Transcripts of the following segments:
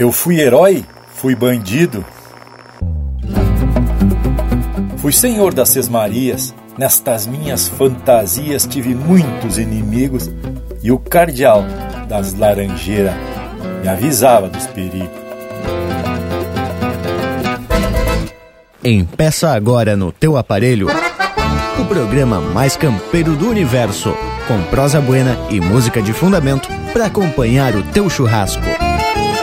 Eu fui herói, fui bandido. Fui senhor das Sesmarias, nestas minhas fantasias tive muitos inimigos e o cardeal das laranjeiras me avisava dos perigos. Empeça agora no teu aparelho o programa mais campeiro do universo, com prosa buena e música de fundamento para acompanhar o teu churrasco.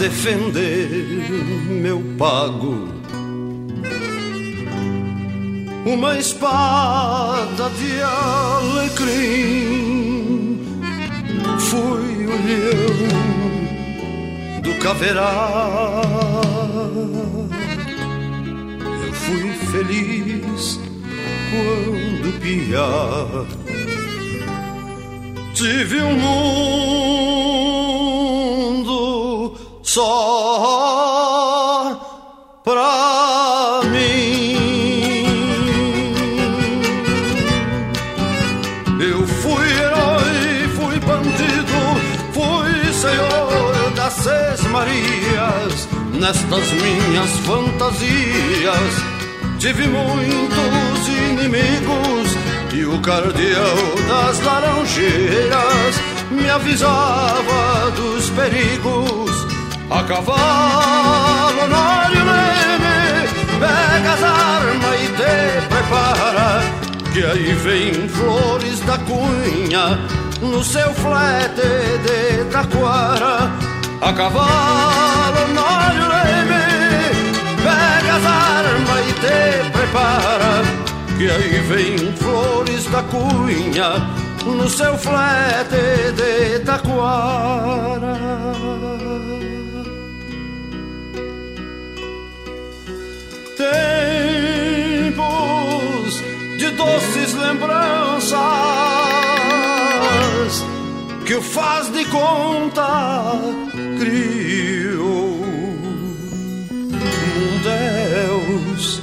Defender meu pago. Uma espada de alecrim fui o leão do caverá eu fui feliz quando piar. Tive um mundo só pra mim. Eu fui herói, fui bandido, fui senhor das seis Marias. Nestas minhas fantasias tive muitos inimigos e o cardeal das laranjeiras me avisava dos perigos. A cavalo, nólio, leme, pega as armas e te prepara, que aí vem flores da cunha no seu flete de taquara. A cavalo, nólio, leme, pega as armas e te prepara, que aí vem flores da cunha no seu flete de taquara. Tempos de doces lembranças que o faz de conta criou um Deus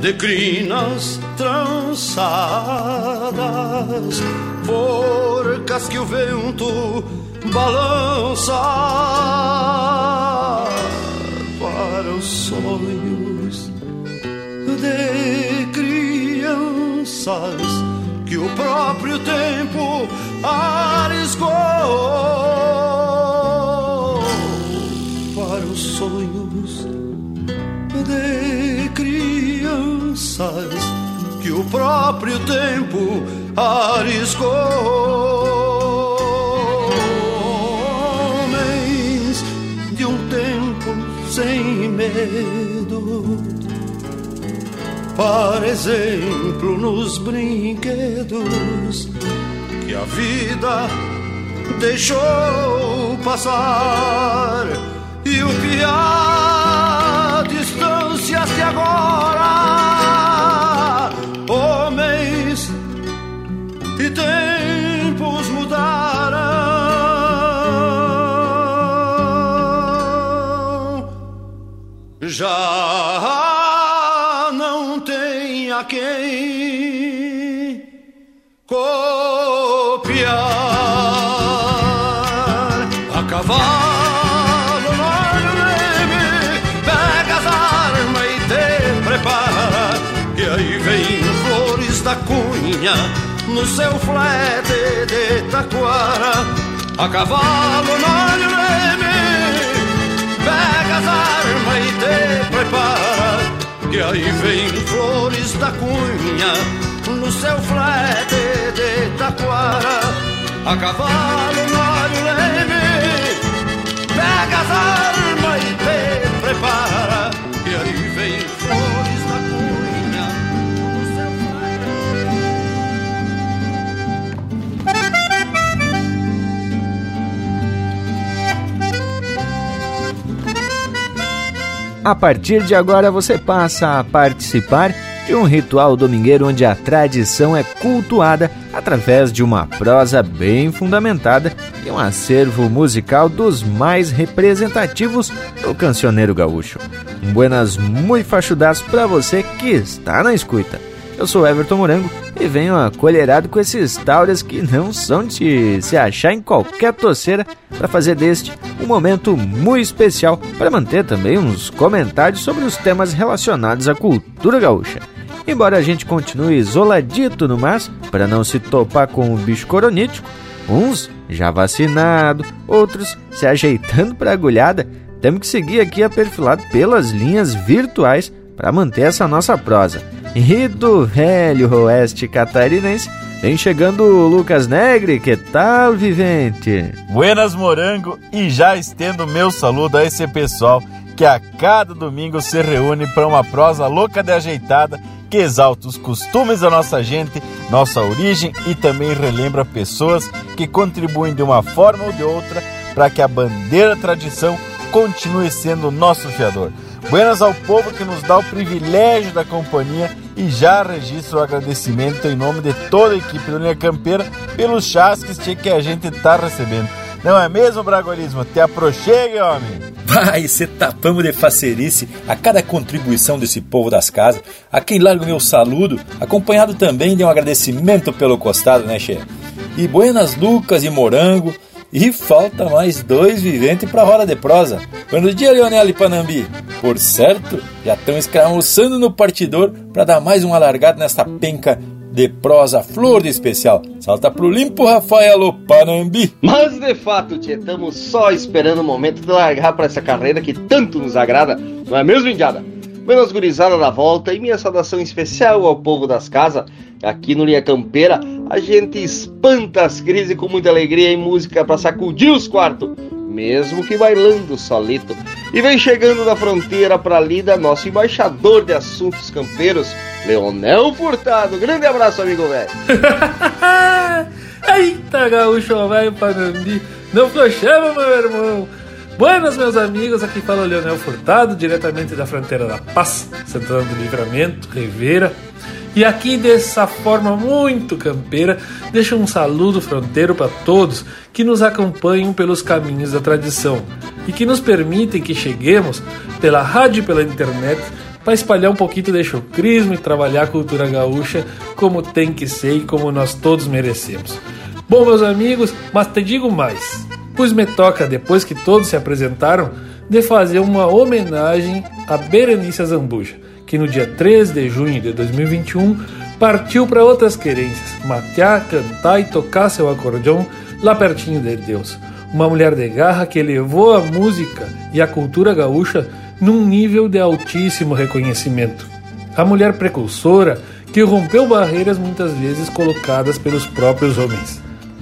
de crinas trançadas, forcas que o vento balança para os sonhos de crianças que o próprio tempo arriscou para os sonhos de crianças que o próprio tempo arriscou. Homens de um tempo sem medo, para exemplo nos brinquedos que a vida deixou passar. E o pior distâncias de agora? Homens e tempos mudaram. Já cavalo no leme pega as armas e te prepara e aí vem flores da cunha no seu flete de taquara. A cavalo no leme pega as armas e te prepara que aí vem flores da cunha no seu flete de taquara. A cavalo no leme as armas e te prepara. E aí vem flores da cunha do seu A partir de agora você passa a participar de um ritual domingueiro onde a tradição é cultuada através de uma prosa bem fundamentada e um acervo musical dos mais representativos do cancioneiro gaúcho. Um buenas muito fachudas para você que está na escuta. Eu sou Everton Morango e venho acolherado com esses tauras que não são de se achar em qualquer toceira para fazer deste um momento muito especial para manter também uns comentários sobre os temas relacionados à cultura gaúcha. Embora a gente continue isoladito no mar para não se topar com o bicho coronítico, uns já vacinado, outros se ajeitando para agulhada, temos que seguir aqui aperfilado pelas linhas virtuais para manter essa nossa prosa. E do velho oeste catarinense vem chegando o Lucas Negre, que tal, vivente? Buenas Morango e já estendo meu saludo a esse pessoal que a cada domingo se reúne para uma prosa louca de ajeitada que exalta os costumes da nossa gente, nossa origem e também relembra pessoas que contribuem de uma forma ou de outra para que a bandeira tradição continue sendo nosso fiador. Buenas ao povo que nos dá o privilégio da companhia e já registro o agradecimento em nome de toda a equipe do Linha Campeira pelos chasques que a gente está recebendo. Não é mesmo, Bragolismo? Te aproxegue, homem! Vai, cê tapamos de facerice a cada contribuição desse povo das casas, a quem larga o meu saludo, acompanhado também de um agradecimento pelo costado, né, Che? E buenas Lucas e Morango, e falta mais dois viventes para a roda de prosa. Quando dia, Leonel e Panambi? Por certo, já estão escramuçando no partidor para dar mais um alargado nesta penca de prosa flor de especial. Salta pro limpo, Rafael Panambi. Mas de fato, tia, estamos só esperando o momento de largar para essa carreira que tanto nos agrada, não é mesmo, Indiada? Menos gurizada da volta e minha saudação especial ao povo das casas. Aqui no Linha Campeira, a gente espanta as crises com muita alegria e música para sacudir os quartos, mesmo que bailando solito. E vem chegando da fronteira para lida nosso embaixador de assuntos campeiros, Leonel Furtado. Grande abraço, amigo velho. Eita, gaúcho velho Panambi. Não flochava, meu irmão. Buenas, meus amigos, aqui fala o Leonel Furtado, diretamente da fronteira da Paz, Santana do Livramento, Rivera. E aqui, dessa forma muito campeira, deixo um saludo fronteiro para todos que nos acompanham pelos caminhos da tradição e que nos permitem que cheguemos pela rádio e pela internet para espalhar um pouquinho de chocrismo e trabalhar a cultura gaúcha como tem que ser e como nós todos merecemos. Bom, meus amigos, mas te digo mais pois me toca, depois que todos se apresentaram, de fazer uma homenagem a Berenice Zambuja, que no dia 3 de junho de 2021 partiu para outras querências, matear, cantar e tocar seu acordeão lá pertinho de Deus. Uma mulher de garra que elevou a música e a cultura gaúcha num nível de altíssimo reconhecimento. A mulher precursora que rompeu barreiras muitas vezes colocadas pelos próprios homens.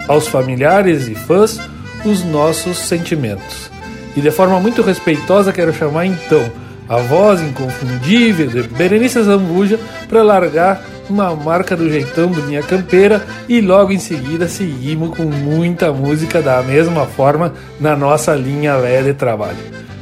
Aos familiares e fãs, os nossos sentimentos. E de forma muito respeitosa quero chamar então a voz inconfundível de Berenice Zambuja para largar uma marca do jeitão do Minha Campeira e logo em seguida seguimos com muita música da mesma forma na nossa linha velha de trabalho.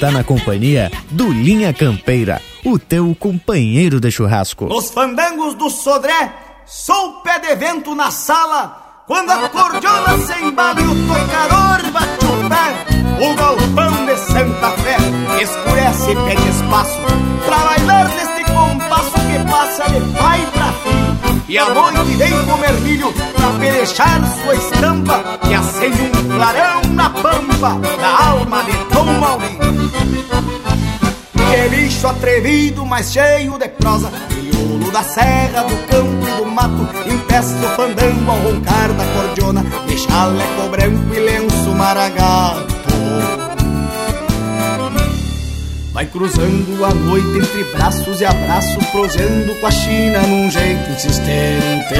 Está na companhia do Linha Campeira, o teu companheiro de churrasco. Nos fandangos do Sodré, sou pé de vento na sala, quando a cordiona se embala e o tocador bate o pé, o galpão de Santa Fé escurece e pede espaço pra bailar neste compasso que passa de pai pra. E a noite vem com vermelho pra pelechar sua estampa que acende um clarão na pampa da alma de Tom Maurinho. Que bicho atrevido, mas cheio de prosa Crioulo da serra, do campo e do mato Impeça o fandango ao roncar da cordiona De chaleco branco e lenço maragato Vai cruzando a noite entre braços e abraços Prosendo com a China num jeito insistente.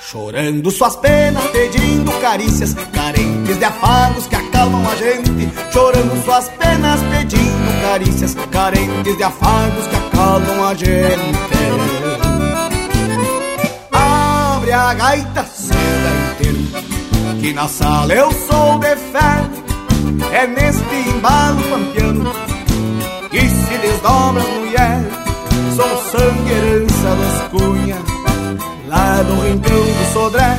Chorando suas penas, pedindo carícias Carentes de afagos que acalmam a gente. Chorando suas penas, pedindo carícias Carentes de afagos que acalmam a gente. Abre a gaita, seu inteiro Que na sala eu sou de fé É neste embalo pampiano Que se desdobra mulher Sou sangue herança dos cunha lá no rincão do Sodré.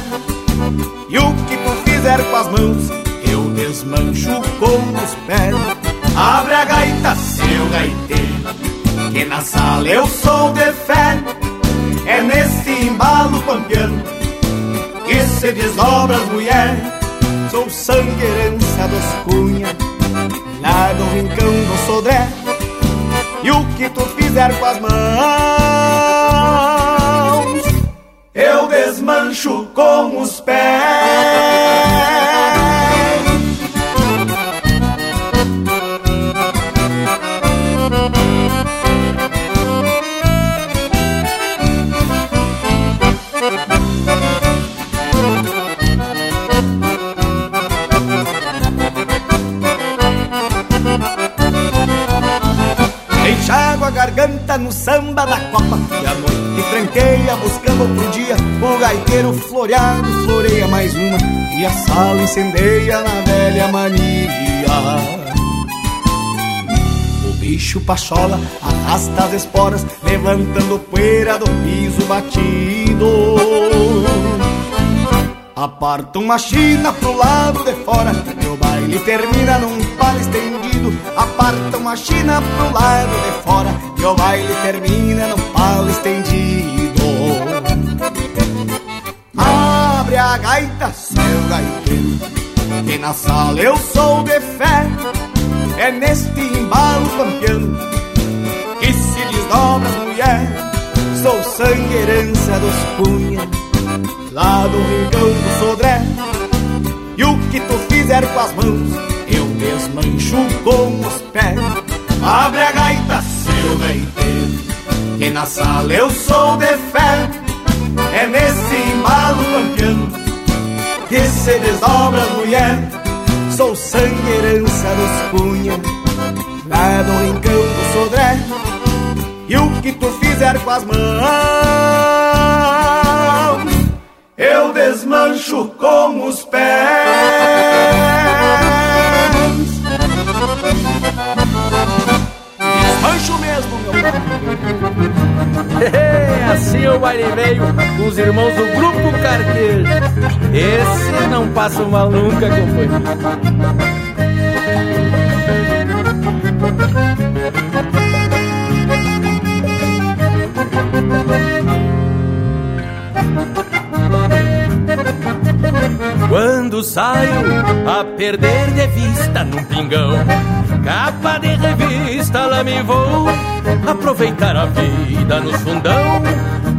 E o que tu fizer com as mãos, eu desmancho com os pés. Abre a gaita, seu gaiteiro, que na sala eu sou de fé. É nesse embalo pampiano que se desdobra as mulheres. Sou sangue herança dos cunha, lá no rincão do Sodré. E o que tu fizer com as mãos eu desmancho com os pés. Enxago a garganta no samba da copa. E a noite tranqueia buscando outro dia O gaiteiro floreado floreia mais uma. E a sala incendeia na velha mania. O bicho pachola arrasta as esporas Levantando poeira do piso batido. Aparta uma china pro lado de fora E o baile termina num palo estendido Aparta uma china pro lado de fora E o baile termina num palo estendido. Abre a gaita, seu gaiteiro Que na sala eu sou de fé. É neste embalo campeão Que se desdobra as mulher Sou sangue herança dos punhas lá do rincão do Sodré. E o que tu fizer com as mãos, desmancho com os pés. Abre a gaita, seu gaiteiro, que na sala eu sou de fé. É nesse embalo campeão que se desdobra a mulher. Sou sangue herança dos cunha, lá do rincão do Sodré. E o que tu fizer com as mãos eu desmancho com os pés. Assim o baile veio com os irmãos do Grupo Carqueiro. Esse não passa uma nunca, companheiro. Quando saio a perder de vista num pingão, capa de revista lá me vou aproveitar a vida no fundão.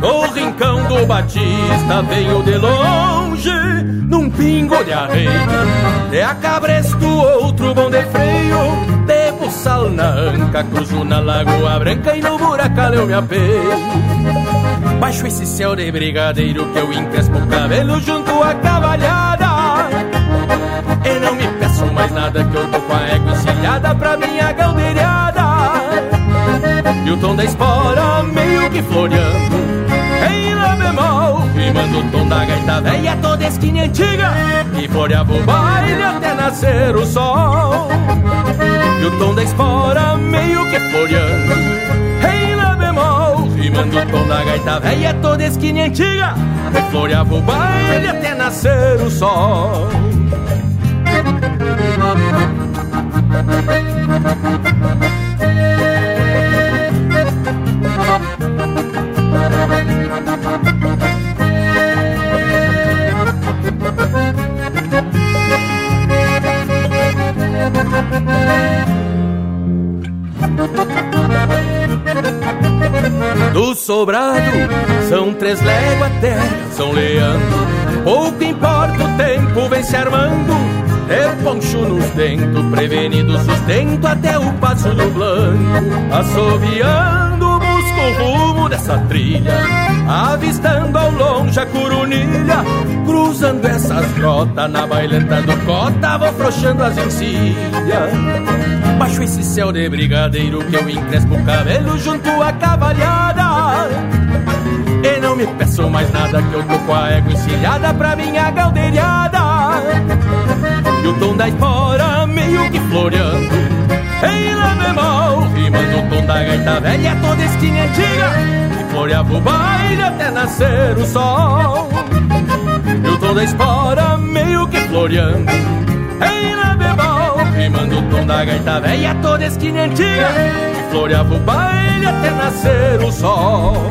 O rincão do Batista venho de longe, num pingo de arreio. De a cabresto, outro bom de freio, de buçal na anca, cruzo na Lagoa Branca e no buracão eu me apeio. Baixo esse céu de brigadeiro que eu encrespo o cabelo junto à cavalhada. E não me peço mais nada que eu tô com a égua encilhada pra minha galdeirada. E o tom da espora meio que floreando em lá bemol. Rimando o tom da gaita velha toda esquina antiga. Que floreava o baile até nascer o sol. E o tom da espora meio que floreando rimando o tom da gaita velha Toda esquina antiga, refloreava o baile até nascer o sol Do sobrado são três léguas até São Leandro. Pouco importa o tempo, vem se armando. É poncho nos dentos, prevenido sustento até o passo do blanco. Assoviando, busco o rumo dessa trilha. Avistando ao longe a curunilha. Cruzando essas grotas na bailenta do cota, vou frouxando as encilhas. Baixo esse céu de brigadeiro que eu encrespo o cabelo junto à cavalhada. Não me peço mais nada que eu tô com a égua encilhada pra minha galdeirada. E o tom da espora meio que floreando. Em lá bemol, rimando o tom da gaita velha toda esquina antiga. E floreava o baile até nascer o sol. E o tom da espora meio que floreando. Em lá bemol, rimando o tom da gaita velha toda esquina antiga. E floreava o baile até nascer o sol.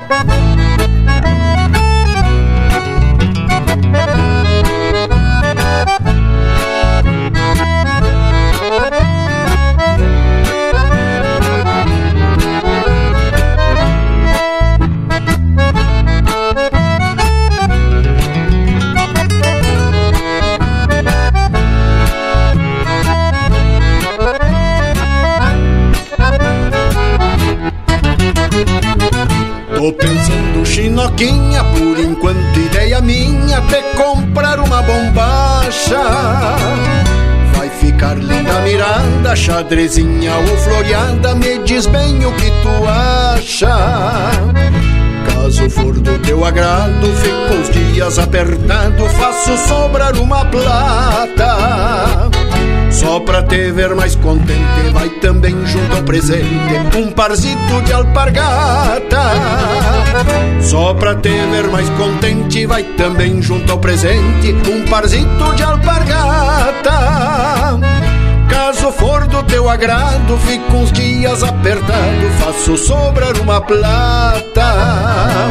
Tô pensando chinoquinha, por enquanto ideia minha até comprar uma bombacha. Vai ficar linda mirada, xadrezinha ou floreada, me diz bem o que tu acha. Caso for do teu agrado, fico uns dias apertado, faço sobrar uma plata. Só pra te ver mais contente, vai também junto ao presente um parzito de alpargata. Só pra te ver mais contente, vai também junto ao presente um parzito de alpargata. Caso for do teu agrado, fico uns dias apertado, faço sobrar uma plata.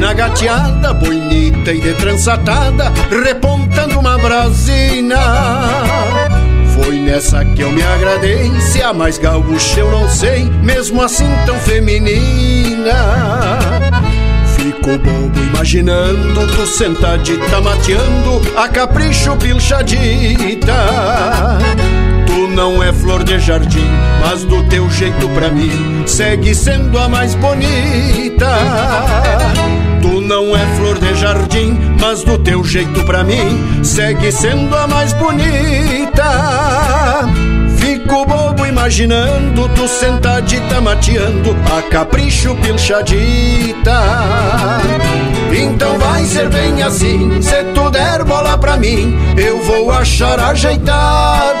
na gateada, bonita e de trançatada, repontando uma brasina. Foi nessa que eu me agradei, se a mais gaúcha eu não sei, mesmo assim tão feminina. Fico bobo imaginando tu sentadita mateando a capricho pilchadita. Tu não é flor de jardim, mas do teu jeito pra mim segue sendo a mais bonita. Não é flor de jardim, mas do teu jeito pra mim segue sendo a mais bonita. Fico bobo imaginando tu sentadita mateando a capricho pilchadita. Então vai ser bem assim, se tu der bola pra mim, eu vou achar ajeitado.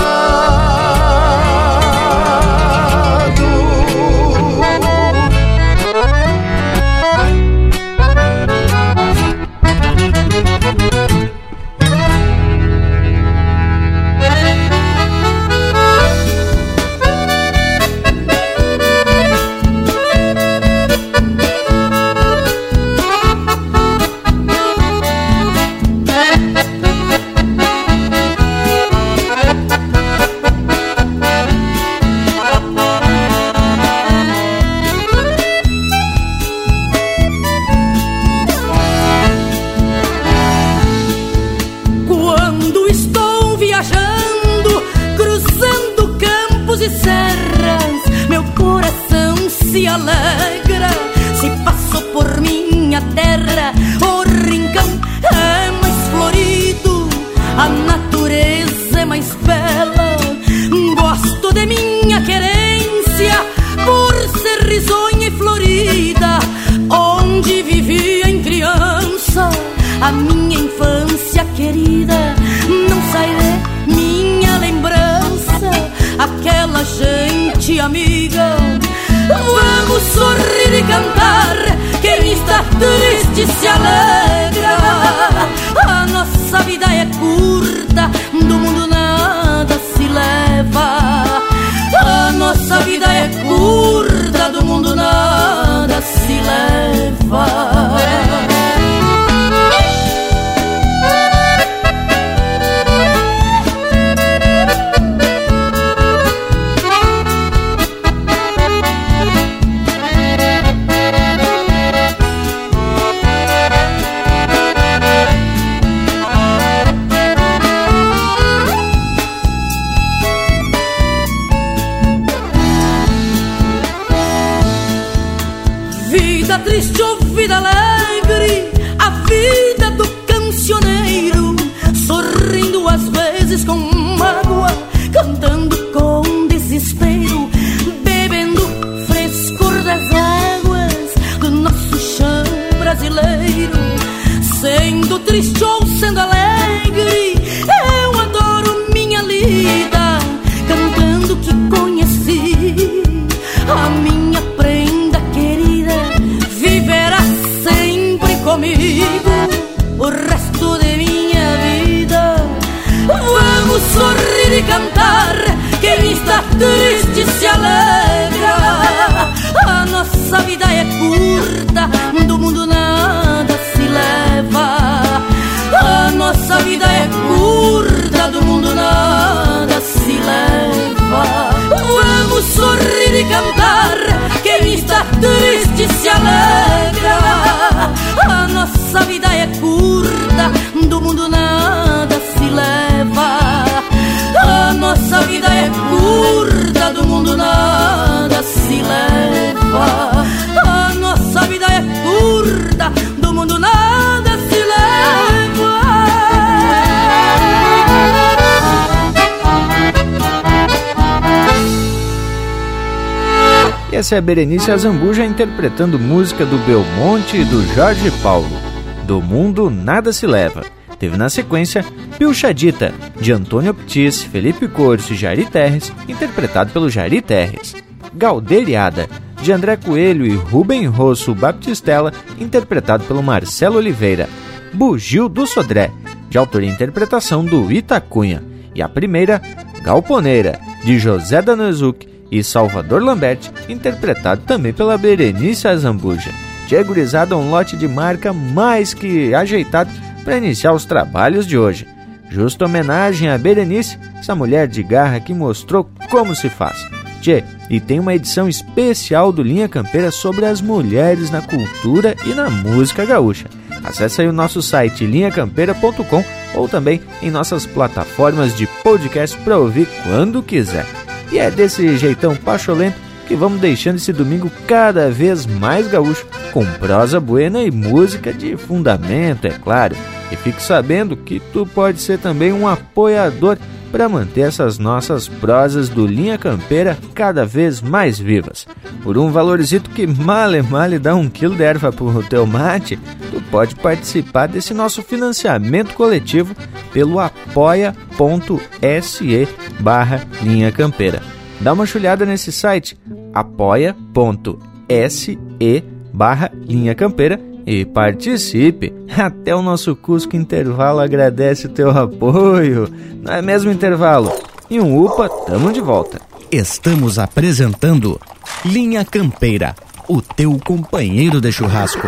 Berenice Azambuja interpretando música do Belmonte e do Jorge Paulo. Do Mundo Nada Se Leva. Teve na sequência Pilchadita, de Antônio Ptis, Felipe Corso e Jari Terres, interpretado pelo Jari Terres. Galderiada, de André Coelho e Rubem Rosso Baptistella, interpretado pelo Marcelo Oliveira. Bugio do Sodré, de autoria e interpretação do Itacunha. E a primeira, Galponeira, de José Danuzuc e Salvador Lambert, interpretado também pela Berenice Azambuja. Tia Gurizada, um lote de marca mais que ajeitado para iniciar os trabalhos de hoje. Justa homenagem a Berenice, essa mulher de garra que mostrou como se faz. Tchê, e tem uma edição especial do Linha Campeira sobre as mulheres na cultura e na música gaúcha. Acesse aí o nosso site linhacampeira.com ou também em nossas plataformas de podcast para ouvir quando quiser. E é desse jeitão pacholento que vamos deixando esse domingo cada vez mais gaúcho, com prosa buena e música de fundamento, é claro. E fique sabendo que tu pode ser também um apoiador para manter essas nossas prosas do Linha Campeira cada vez mais vivas. Por um valorzito que male male dá um quilo de erva pro teu mate, tu pode participar desse nosso financiamento coletivo pelo apoia.se barra Linha Campeira. Dá uma chulhada nesse site apoia.se barra Linha Campeira e participe. Até o nosso Cusco Intervalo agradece o teu apoio. Não é mesmo intervalo? E um UPA, tamo de volta. Estamos apresentando Linha Campeira, o teu companheiro de churrasco.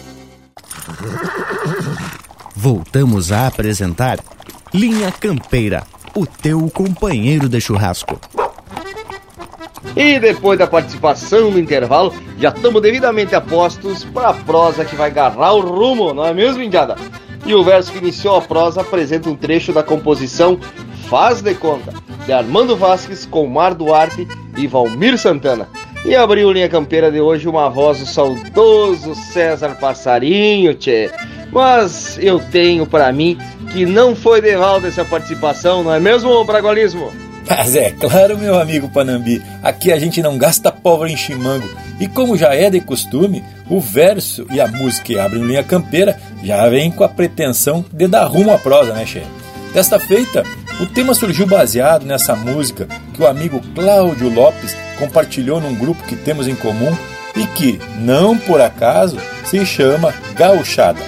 Voltamos a apresentar Linha Campeira, o teu companheiro de churrasco. E depois da participação no intervalo, já estamos devidamente apostos para a prosa que vai agarrar o rumo, não é mesmo, Indiada? E o verso que iniciou a prosa apresenta um trecho da composição Faz de Conta, de Armando Vasques com Mar Duarte e Valmir Santana. E abriu linha campeira de hoje uma voz do saudoso César Passarinho, tchê. Mas eu tenho para mim que não foi de valda essa participação, não é mesmo, Bragualismo? Mas é claro, meu amigo Panambi, aqui a gente não gasta pólvora em chimango. E como já é de costume, o verso e a música que abrem linha campeira já vem com a pretensão de dar rumo à prosa, né, chefe? Desta feita, o tema surgiu baseado nessa música que o amigo Cláudio Lopes compartilhou num grupo que temos em comum e que, não por acaso, se chama Gauchada.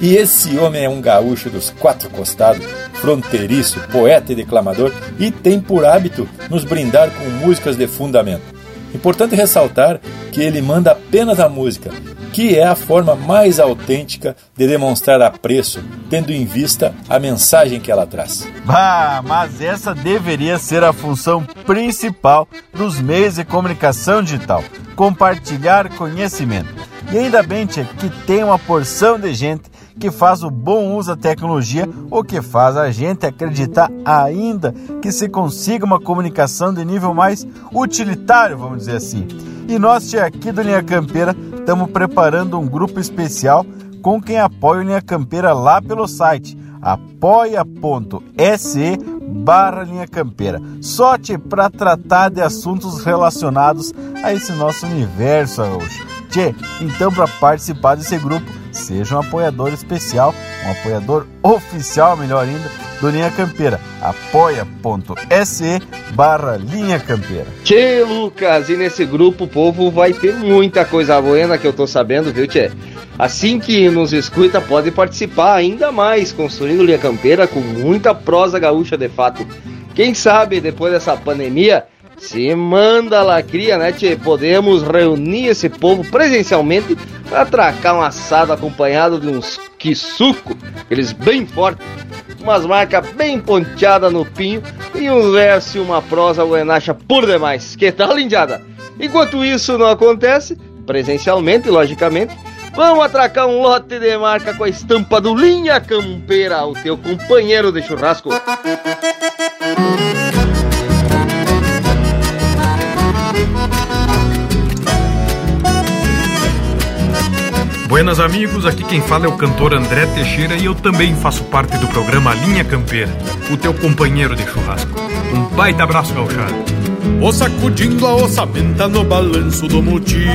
E esse homem é um gaúcho dos quatro costados, fronteiriço, poeta e declamador, e tem por hábito nos brindar com músicas de fundamento. Importante ressaltar que ele manda apenas a música, que é a forma mais autêntica de demonstrar apreço, tendo em vista a mensagem que ela traz. Bah, mas essa deveria ser a função principal dos meios de comunicação digital: compartilhar conhecimento. E ainda bem tia, que tem uma porção de gente que faz o bom uso da tecnologia ou que faz a gente acreditar ainda que se consiga uma comunicação de nível mais utilitário, vamos dizer assim. E nós, aqui do Linha Campeira, estamos preparando um grupo especial com quem apoia o Linha Campeira lá pelo site apoia.se barra linha campeira. Sorte para tratar de assuntos relacionados a esse nosso universo. Tchê, então para participar desse grupo, seja um apoiador especial, um apoiador oficial, melhor ainda, do Linha Campeira. apoia.se barra Linha Campeira. Tchê, Lucas, e nesse grupo o povo vai ter muita coisa boa que eu tô sabendo, viu, Tchê? Assim que nos escuta, pode participar ainda mais, construindo Linha Campeira com muita prosa gaúcha de fato. Quem sabe, depois dessa pandemia, se manda lacria, né, tchê? Podemos reunir esse povo presencialmente para atracar um assado acompanhado de uns quisuco, aqueles bem fortes, umas marcas bem ponteadas no pinho e um verso e uma prosa uenacha por demais. Que tal, lindiada? Enquanto isso não acontece, presencialmente, logicamente, vamos atracar um lote de marca com a estampa do Linha Campeira, o teu companheiro de churrasco. Buenas amigos, aqui quem fala é o cantor André Teixeira e eu também faço parte do programa Linha Campeira, o teu companheiro de churrasco. Um baita abraço, gauchado. O sacudindo a ossamenta no balanço do motim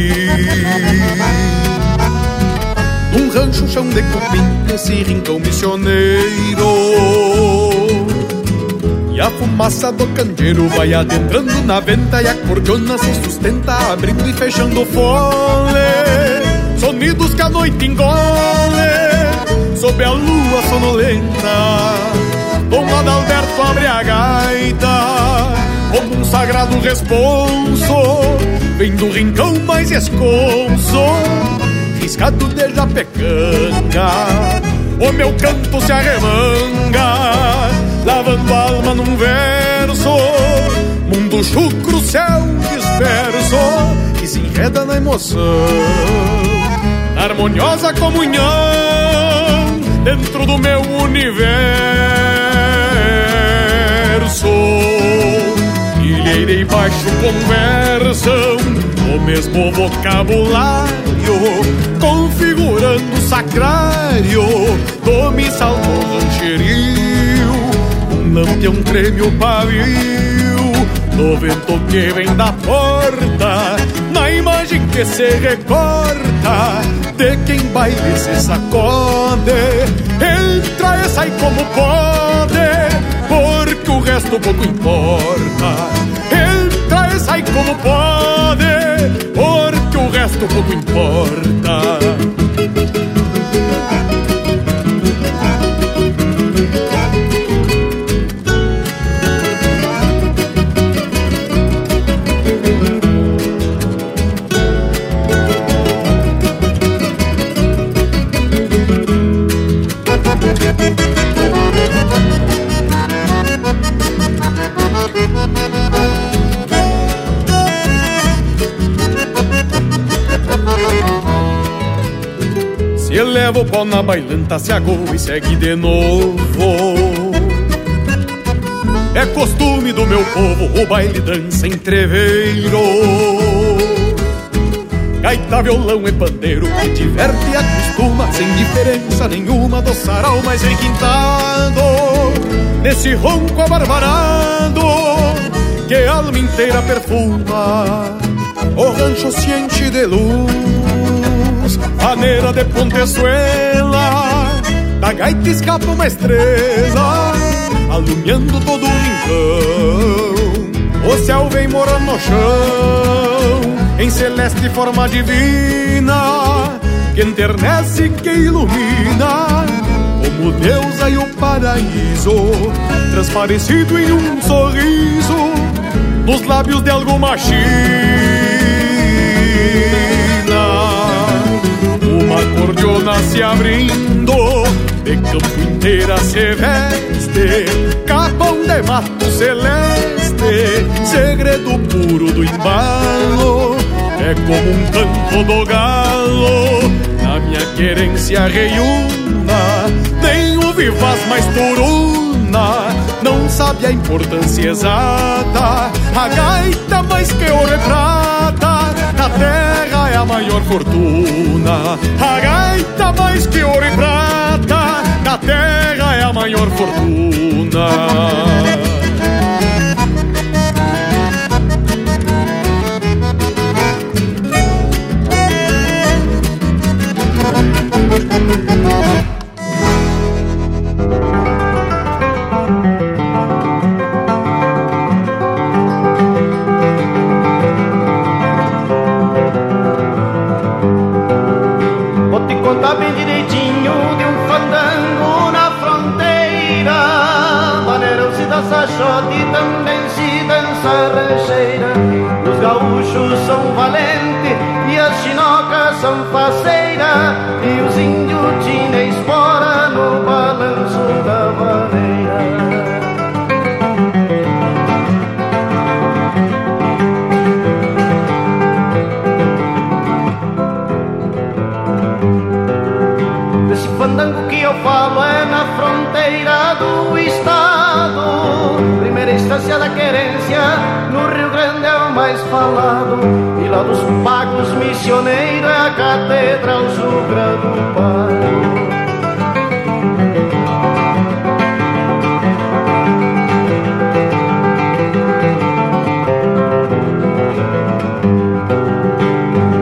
Um rancho chão de cupim nesse rincão missioneiro E a fumaça do candeeiro vai adentrando na venta E a cordiona se sustenta abrindo e fechando o fole. Sonidos que a noite engole Sob a lua sonolenta. Dom Adalberto abre a gaita Como um sagrado responso Vem do rincão mais esconso Riscado de japecanga. O meu canto se arremanga Lavando a alma num verso Mundo chucro, céu disperso Que se enreda na emoção harmoniosa comunhão dentro do meu universo. Ilheira e baixo conversam o mesmo vocabulário, configurando o sacrário do missal do rancherio. Um lampião treme o pavio no vento que vem da porta, na imagem que se recorta de quem baile se sacode. Entra e sai como pode, porque o resto pouco importa. Entra e sai como pode, porque o resto pouco importa. Pau na bailanta, se agou e segue de novo. É costume do meu povo o baile dança em treveiro. Gaita, violão e pandeiro que diverte e acostuma sem diferença nenhuma do sarau mais requintado. Nesse ronco abarbarado que a alma inteira perfuma, o rancho se enche de luz maneira de pontezuela Da gaita escapa uma estrela Alumiando todo o rincão. O céu vem morando no chão Em celeste forma divina Que enternece que ilumina. Como Deus e o paraíso Transparecido em um sorriso Nos lábios de alguma china cordiona se abrindo, de campo inteira se veste, capão de mato celeste, segredo puro do embalo, é como um canto do galo, na minha querência reiúna, nem o vivaz mais turuna, não sabe a importância exata, a gaita mais que ouro e prata, na terra é a maior fortuna. A gaita mais que ouro e prata, na terra é a maior fortuna. Gaúchos são valentes e as chinocas são faceira E os índios tinham espora no balanço da maneira Desse fandango que eu falo é na fronteira do estado. Primeira instância da querência, mais falado. E lá dos pagos missioneiros é a catedral sugra do Pago.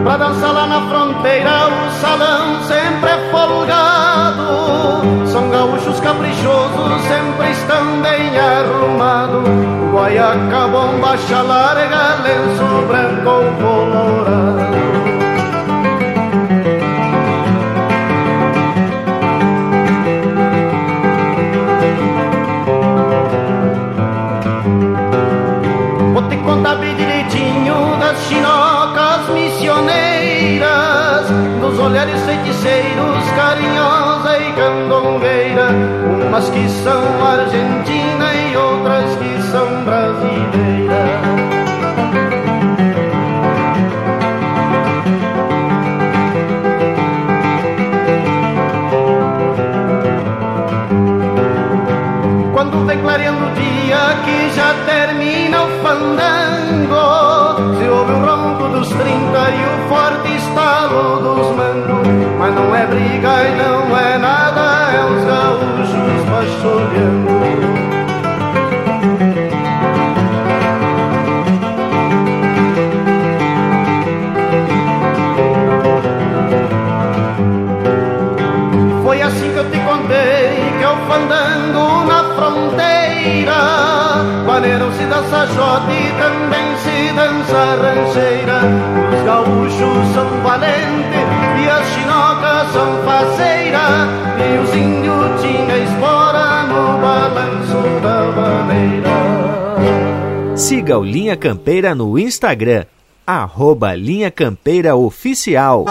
Pra dançar lá na fronteira, o salão sempre é folgado. São gaúchos caprichosos, sempre estão bem arrumados. Guaiaca, bomba, larga, lenço branco jote e também se dança rancheira. Os gaúchos são valentes e as chinocas são faceiras. E os índios tinham espora no balanço da maneira. Siga o Linha Campeira no Instagram, arroba Linha Campeira Oficial.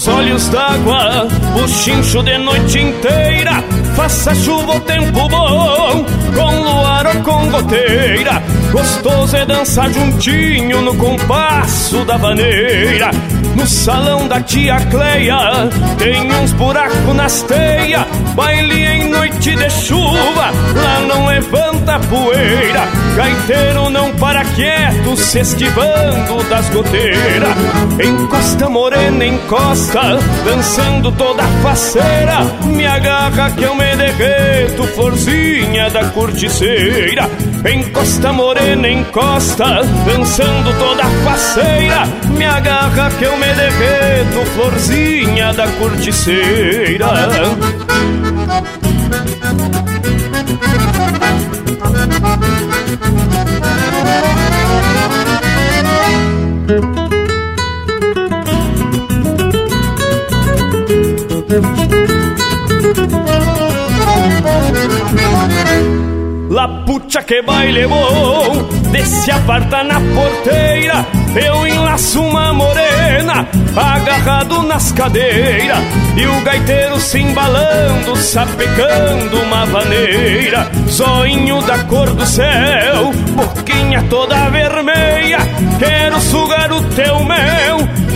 Nos olhos d'água, chincho de noite inteira. Faça chuva ou tempo bom, com luar ou com goteira. Gostoso é dançar juntinho no compasso da vaneira. No salão da tia Cleia tem uns buracos nas teias. Baile em noite de chuva, lá não levanta poeira. Gaiteiro não para quieto, se esquivando das goteiras. Encosta morena, encosta, dançando toda faceira. Me agarra que eu me derreto, florzinha da corticeira. Encosta morena, encosta, dançando toda faceira. Me agarra que eu me derreto, florzinha da corticeira. La pucha que baile bom, desce aparta na porteira. Eu enlaço uma morena, agarrado nas cadeiras. E o gaiteiro se embalando, sapecando uma vaneira. Zoinho da cor do céu, boquinha toda vermelha. Quero sugar o teu mel,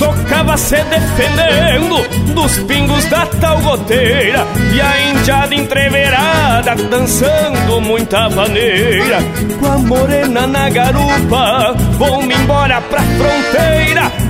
Tocava se defendendo dos pingos da tal goteira. E a indiada entreverada dançando muita maneira. Com a morena na garupa, vou-me embora pra fronteira.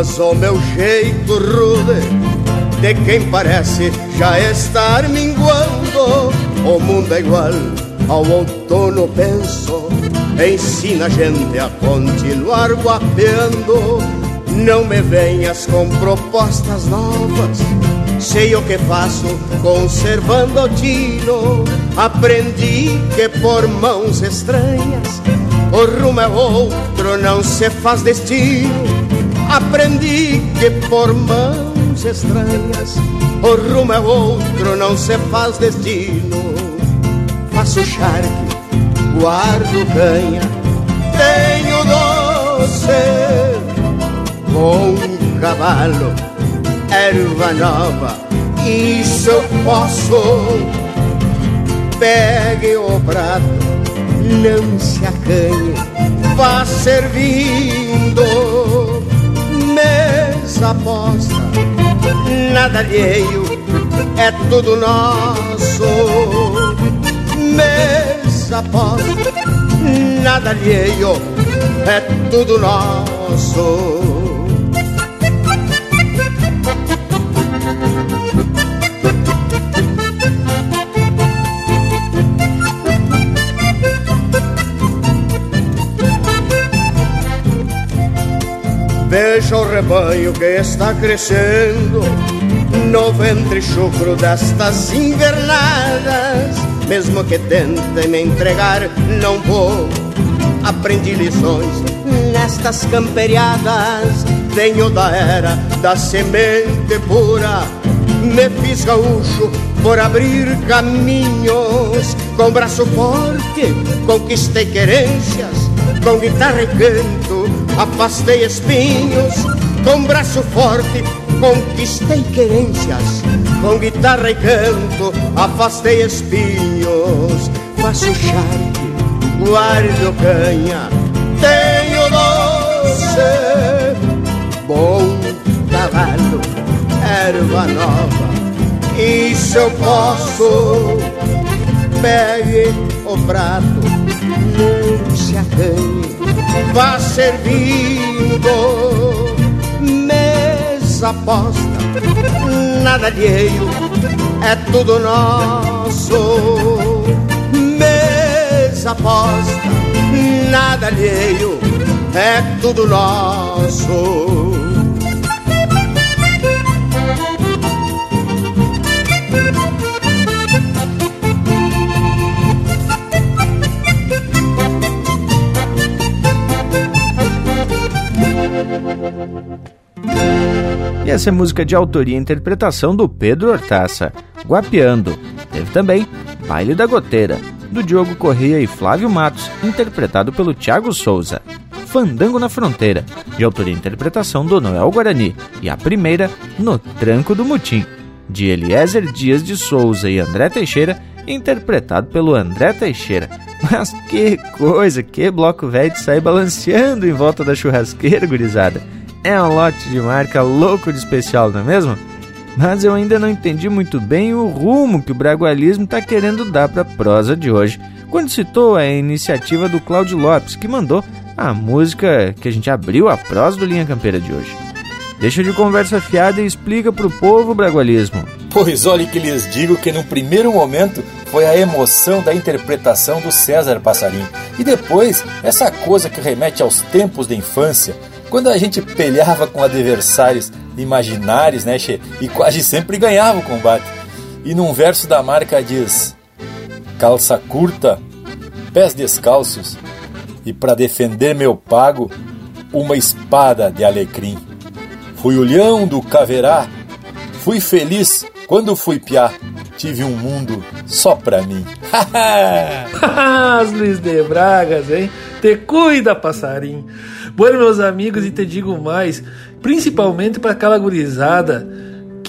Confundas o meu jeito rude De quem parece já estar minguando O mundo é igual ao outono, penso Ensina a gente a continuar guapeando Não me venhas com propostas novas Sei o que faço conservando o tino Aprendi que por mãos estranhas o rumo é outro, não se faz destino. Aprendi que por mãos estranhas, o rumo é outro, não se faz destino. Faço charque, guardo canha, tenho doce, bom cavalo, erva nova, isso eu posso. Pegue o prato, não se acanhe, vá servindo mesa posta, nada alheio, é tudo nosso. Mesa posta, nada alheio, é tudo nosso. Veja o rebanho que está crescendo no ventre chucro destas invernadas. Mesmo que tentem me entregar, não vou. Aprendi lições nestas camperiadas. Venho da era da semente pura. Me fiz gaúcho por abrir caminhos. Com braço forte conquistei querências. Com guitarra e canto afastei espinhos, com braço forte conquistei querências, com guitarra e canto afastei espinhos, faço charque, guardo canha, tenho doce, bom cavalo, erva nova, isso eu posso, pegue o prato, não se acanhe vá servindo mesa posta, nada alheio, é tudo nosso. Mesa posta, nada alheio, é tudo nosso. Essa é música de autoria e interpretação do Pedro Hortaça, Guapiando. Teve também Baile da Goteira, do Diogo Corrêa e Flávio Matos, interpretado pelo Thiago Souza. Fandango na Fronteira, de autoria e interpretação do Noel Guarani. E a primeira, No Tranco do Mutim, de Eliezer Dias de Souza e André Teixeira, interpretado pelo André Teixeira. Mas que coisa, que bloco velho de sair balanceando em volta da churrasqueira, gurizada. É um lote de marca louco de especial, não é mesmo? Mas eu ainda não entendi muito bem o rumo que o bragualismo está querendo dar para a prosa de hoje, quando citou a iniciativa do Cláudio Lopes, que mandou a música que a gente abriu a prosa do Linha Campeira de hoje. Deixa de conversa fiada e explica pro povo o bragualismo. Pois olhe que lhes digo que no primeiro momento foi a emoção da interpretação do César Passarim. E depois, essa coisa que remete aos tempos da infância, quando a gente pelhava com adversários imaginários, né, che? E quase sempre ganhava o combate. E num verso da marca diz: calça curta, pés descalços, e para defender meu pago, uma espada de alecrim. Fui o leão do caverá, fui feliz quando fui piá, tive um mundo só pra mim. Luiz de Bragas, hein? Te cuida, passarinho. Bueno, meus amigos, e te digo mais, principalmente para aquela gurizada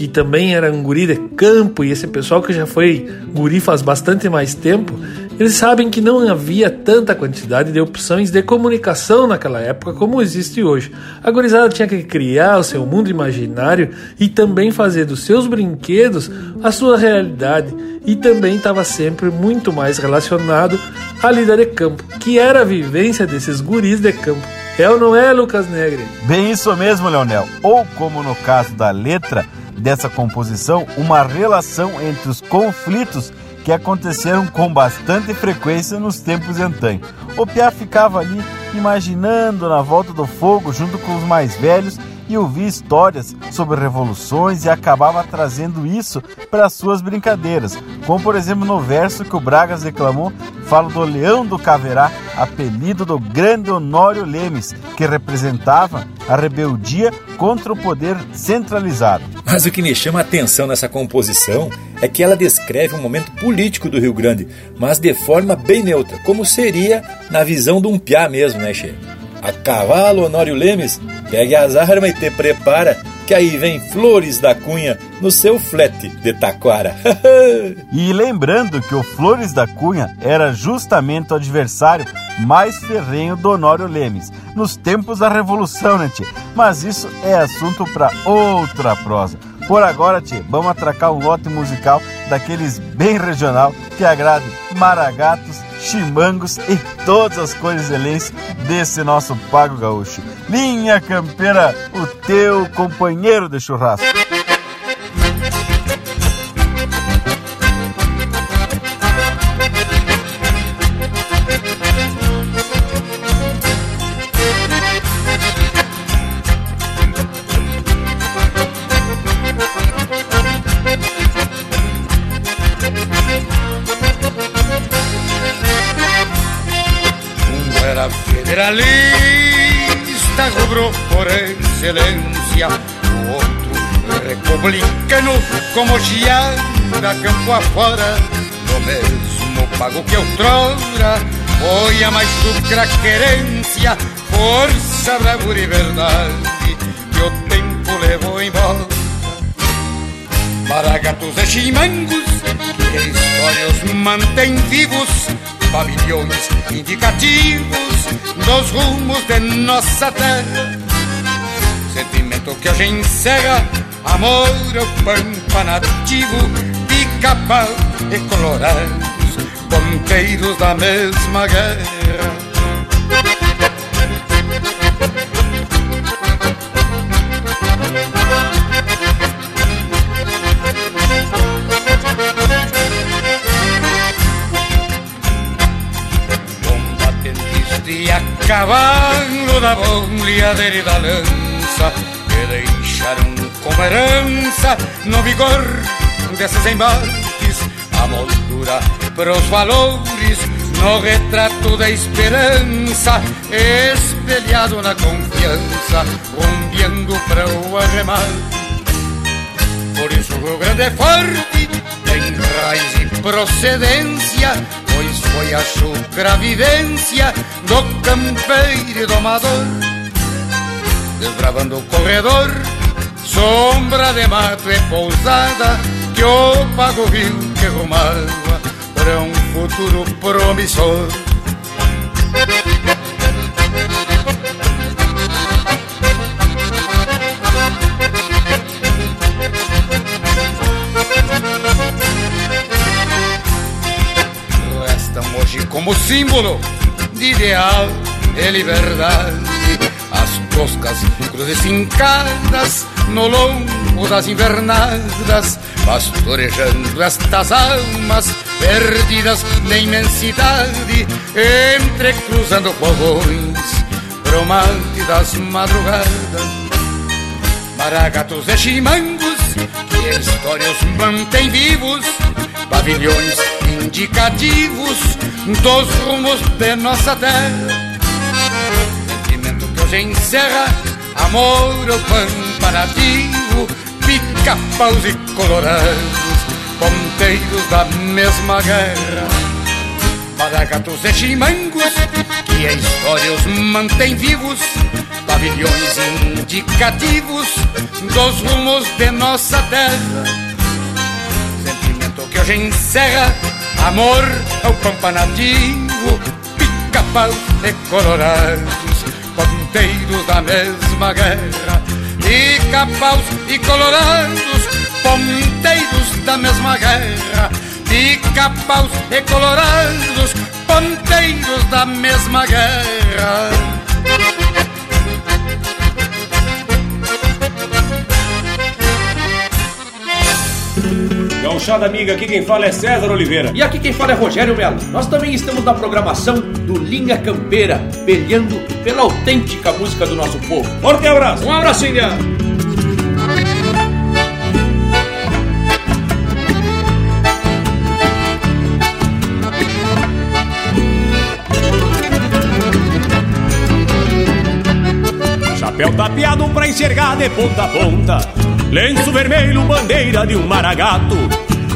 que também era um guri de campo, e esse pessoal que já foi guri faz bastante mais tempo, eles sabem que não havia tanta quantidade de opções de comunicação naquela época como existe hoje. A gurizada tinha que criar o seu mundo imaginário e também fazer dos seus brinquedos a sua realidade, e também estava sempre muito mais relacionado à lida de campo, que era a vivência desses guris de campo. É ou não é, Lucas Negre? Bem isso mesmo, Leonel. Ou como no caso da letra dessa composição, uma relação entre os conflitos que aconteceram com bastante frequência nos tempos antanhos. O Piá ficava ali imaginando na volta do fogo junto com os mais velhos e ouvia histórias sobre revoluções e acabava trazendo isso para suas brincadeiras, como por exemplo no verso que o Bragas declamou falo do Leão do Caverá, apelido do grande Honório Lemes, que representava a rebeldia contra o poder centralizado. Mas o que me chama a atenção nessa composição é que ela descreve um momento político do Rio Grande, mas de forma bem neutra, como seria na visão de um piá mesmo, né, Che? A cavalo, Honório Lemes, pegue as armas e te prepara, que aí vem Flores da Cunha no seu flete de taquara. e lembrando que o Flores da Cunha era justamente o adversário mais ferrenho do Honório Lemes, nos tempos da Revolução, né, tia? Mas isso é assunto para outra prosa. Por agora, tia, vamos atracar um lote musical daqueles bem regional que agrade maragatos, chimangos e todas as cores excelentes desse nosso Pago Gaúcho. Linha Campeira, o teu companheiro de churrasco. Excelência, o outro republicano como da campo afora, do mesmo pago que outrora foi a mais sucra querência, força, bravura e verdade que o tempo levou embora. Para gatos e chimangos que histórias mantém vivos pavilhões indicativos dos rumos de nossa terra. Sentimento que hoje encerra amor ao pampa nativo, pica-pau e colorados, ponteiros da mesma guerra. cavalo da bolha e da lança que deixaram como herança no vigor desses embates a moldura para os valores no retrato da esperança espelhado na confiança rumbiando para o arremate por isso o Rio Grande é forte tem raiz e procedência pois foi a chucra vivência do campeiro e do amador. Desbravando o corredor, sombra de mato e pousada, que o pago viu que rumava para um futuro promissor. como símbolo de ideal e liberdade. Cruzes hincadas no longo das invernadas, pastorejando estas almas perdidas na imensidade, entrecruzando fogões, bromante das madrugadas. Maragatos e chimangos que histórias mantêm vivos, pavilhões indicativos dos rumos de nossa terra. Hoje encerra amor ao pampa nativo, pica-paus e colorados, ponteiros da mesma guerra. Para gatos e chimangos, que a história os mantém vivos, pavilhões indicativos dos rumos de nossa terra. Sentimento que hoje encerra Amor ao pampa nativo, pica-pau de colorados, ponteiros da mesma guerra. Pica-paus e colorados, ponteiros da mesma guerra. Pica-paus e colorados, ponteiros da mesma guerra. Gauchada Amiga, aqui quem fala é César Oliveira. E aqui quem fala é Rogério Melo. Nós também estamos na programação do Linha Campeira, peleando pela autêntica música do nosso povo. Forte abraço! Um abraço, Indiano! Chapéu tapeado pra enxergar de ponta a ponta Lenço vermelho, bandeira de um maragato,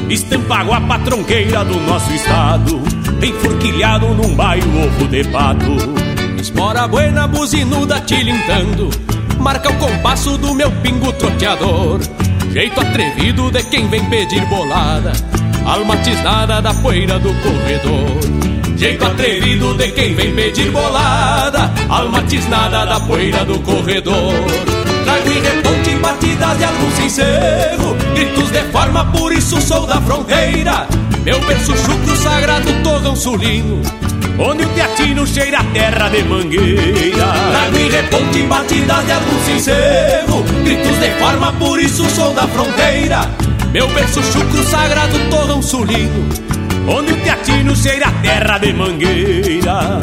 estampa guapa tronqueira do nosso estado, enforquilhado num bairro ovo de pato. Espora buena, buzinuda tilintando, marca o compasso do meu pingo troteador. Jeito atrevido de quem vem pedir bolada, alma tisnada da poeira do corredor. Jeito atrevido de quem vem pedir bolada, alma tisnada da poeira do corredor. Trago e reponte batidas de algum sincero, gritos de forma, por isso sou da fronteira. Meu berço chucro sagrado, torrão sulino, onde o teatino cheira a terra de mangueira. Trago e reponte batidas de algum sincero, gritos de forma, por isso sou da fronteira. Meu berço chucro sagrado, torrão sulino, onde o teatino cheira a terra de mangueira.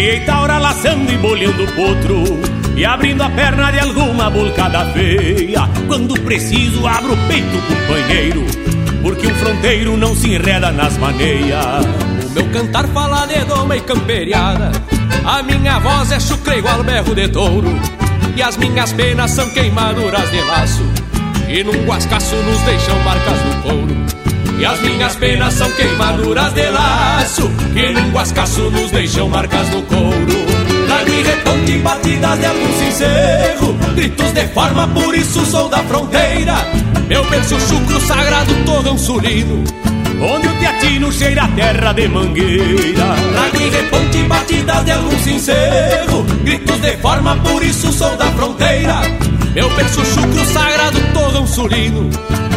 Me criei taura laçando e bolhando potro E abrindo a perna de alguma bulcada feia. Quando preciso abro o peito, companheiro Porque um fronteiro não se enreda nas maneias. O meu cantar fala de doma e camperiada. A minha voz é chucre igual berro de touro. E as minhas penas são queimaduras de laço. E num guascaço nos deixam marcas no couro e as minhas penas são queimaduras de laço Que num guascaço nos deixam marcas no couro. Trago e batidas de algum sincero Gritos de forma, por isso sou da fronteira. Meu berço chucro sagrado, torrão sulino Onde o teatino cheira a terra de mangueira. Trago e batidas de algum sincero Gritos de forma, por isso sou da fronteira. Meu berço chucro sagrado, torrão sulino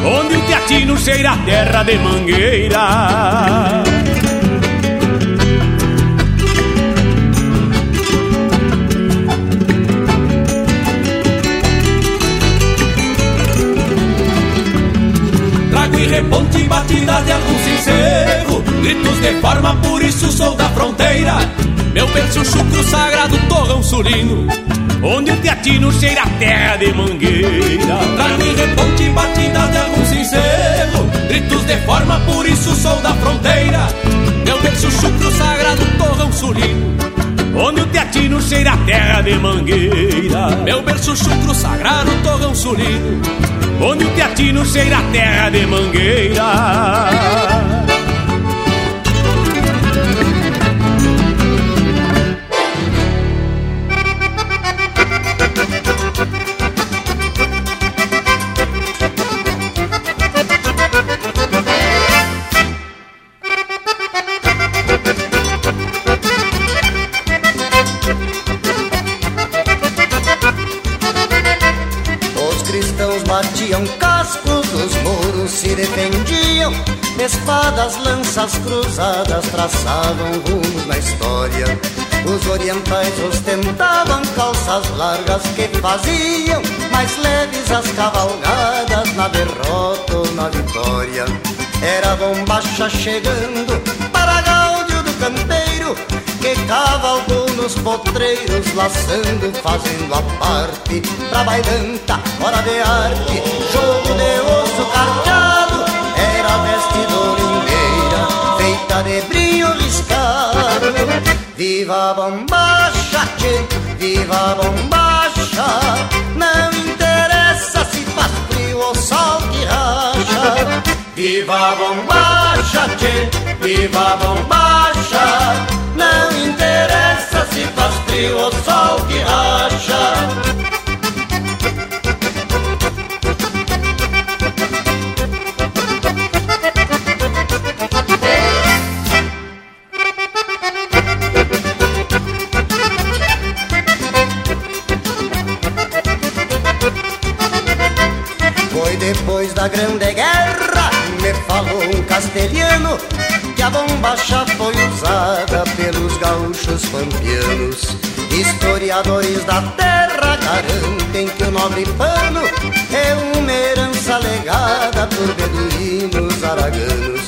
Onde o teatino cheira a terra de mangueira. Trago e reponte batidas de algum sincero. Gritos de forma, por isso sou da fronteira. Meu berço chucro sagrado, torrão sulino Onde o teatino cheira a terra de mangueira. Trago e reponte batidas de algum sincero. Gritos de forma, por isso sou da fronteira. Meu berço chucro sagrado, torrão sulino Onde o teatino cheira a terra de mangueira. Meu berço chucro sagrado, torrão sulino Onde o teatino cheira a terra de mangueira espadas, lanças cruzadas traçavam rumos na história. Os orientais ostentavam calças largas que faziam mais leves as cavalgadas na derrota ou na vitória. Era bombacha chegando para Gáudio do Campeiro, que cavalgou nos potreiros, laçando, fazendo a parte pra bailanta, hora de arte, jogo de osso carteado, brilho riscado. Viva a bombacha, tchê, viva a bombacha, não interessa se faz frio ou sol que racha. Viva a bombacha, tchê, viva a bombacha, não interessa se faz frio ou sol que racha. Da Grande Guerra, me falou um castelhano, que a bombacha foi usada pelos gaúchos pampianos. Historiadores da terra garantem que o nobre pano é uma herança legada por beduínos araganos.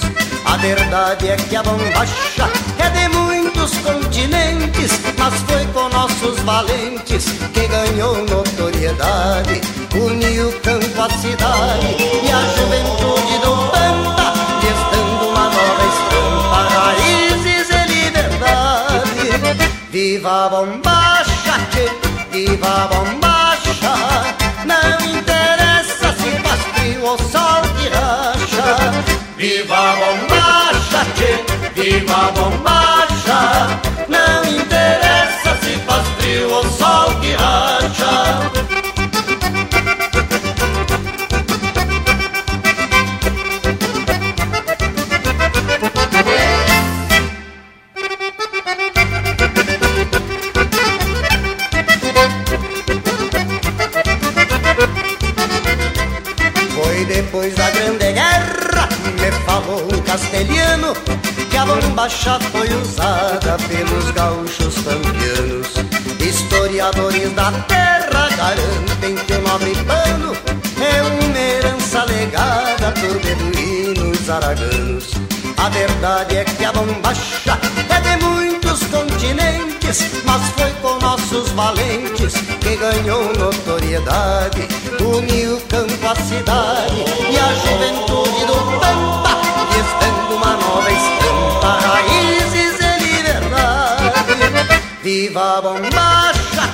A verdade é que a bombacha é de muitos continentes, mas foi com nossos valentes que ganhou notoriedade. Uniu o campo à cidade e a juventude do Pampa, lhes dando uma nova estampa, raízes e liberdade. Viva a bombacha, tchê, viva a bombacha, não interessa se faz frio ou sol que racha. Viva a bombacha, tchê, viva a bombacha Não interessa se faz frio ou sol que racha verdade é que a bombacha é de muitos continentes, mas foi com nossos valentes que ganhou notoriedade. Uniu o campo à cidade e a juventude do Pampa, lhes dando uma nova estampa, raízes e liberdade. Viva a bombacha,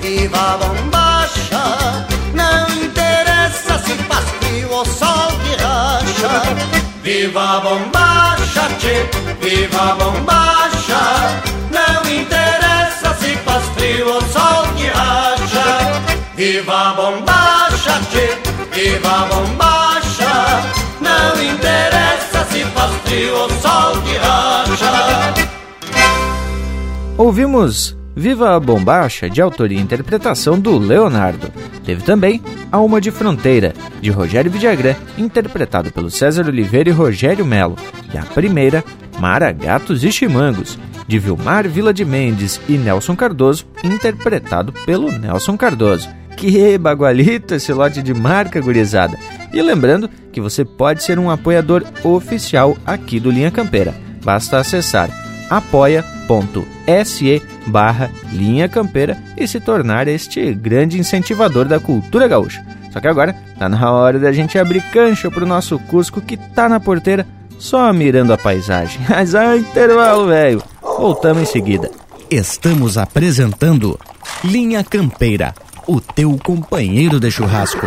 viva a bombacha, não interessa se faz frio ou sol que racha. Viva a bombacha, tchê, viva a bombacha. Não interessa se faz frio ou sol que racha. Viva a bombacha, tchê, viva a bombacha. Não interessa se faz frio ou sol que racha. Ouvimos Viva a Bombacha, de autoria e interpretação do Leonardo. Teve também Alma de Fronteira, de Rogério Vidagrã, interpretado pelo César Oliveira e Rogério Melo. E a primeira, Mara Gatos e Chimangos, de Vilmar Vila de Mendes e Nelson Cardoso, interpretado pelo Nelson Cardoso. Que bagualito esse lote de marca gurizada! E lembrando que você pode ser um apoiador oficial aqui do Linha Campeira. Basta acessar apoia.se barra Linha Campeira e se tornar este grande incentivador da cultura gaúcha. Só que agora tá na hora da gente abrir cancha pro nosso Cusco que tá na porteira só mirando a paisagem. Mas é intervalo, velho. Voltamos em seguida. Estamos apresentando Linha Campeira, o teu companheiro de churrasco.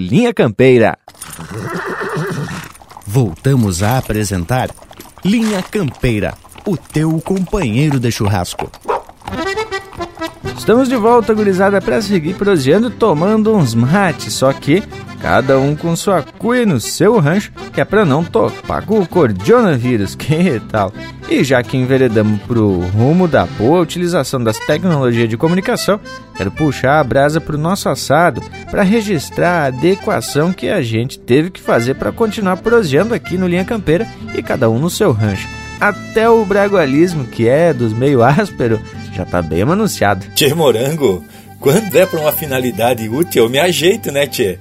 Linha Campeira. Voltamos a apresentar Linha Campeira, o teu companheiro de churrasco. Estamos de volta, gurizada, para seguir proseando tomando uns mates, só que cada um com sua cuia no seu rancho, que é para não topar com o coronavírus, que tal? E já que enveredamos pro rumo da boa utilização das tecnologias de comunicação, quero puxar a brasa pro nosso assado para registrar a adequação que a gente teve que fazer para continuar proseando aqui no Linha Campeira e cada um no seu rancho. Até o bragualismo, que é dos meio áspero, já tá bem anunciado. Tchê Morango, quando é para uma finalidade útil, eu me ajeito, né, Tchê?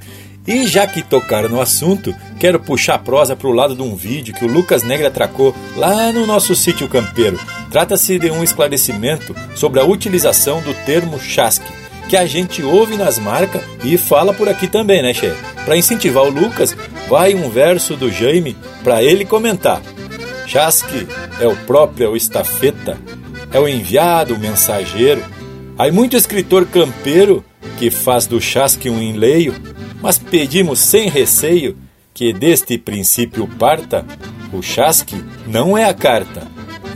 E já que tocaram no assunto, quero puxar a prosa para o lado de um vídeo que o Lucas Negre atracou lá no nosso sítio campeiro. Trata-se de um esclarecimento sobre a utilização do termo chasque, que a gente ouve nas marcas e fala por aqui também, né, Che? Para incentivar o Lucas, vai um verso do Jaime para ele comentar. Chasque é o próprio estafeta, é o enviado, o mensageiro. Há muito escritor campeiro que faz do chasque um enleio, mas pedimos sem receio que deste princípio parta, o chasque não é a carta,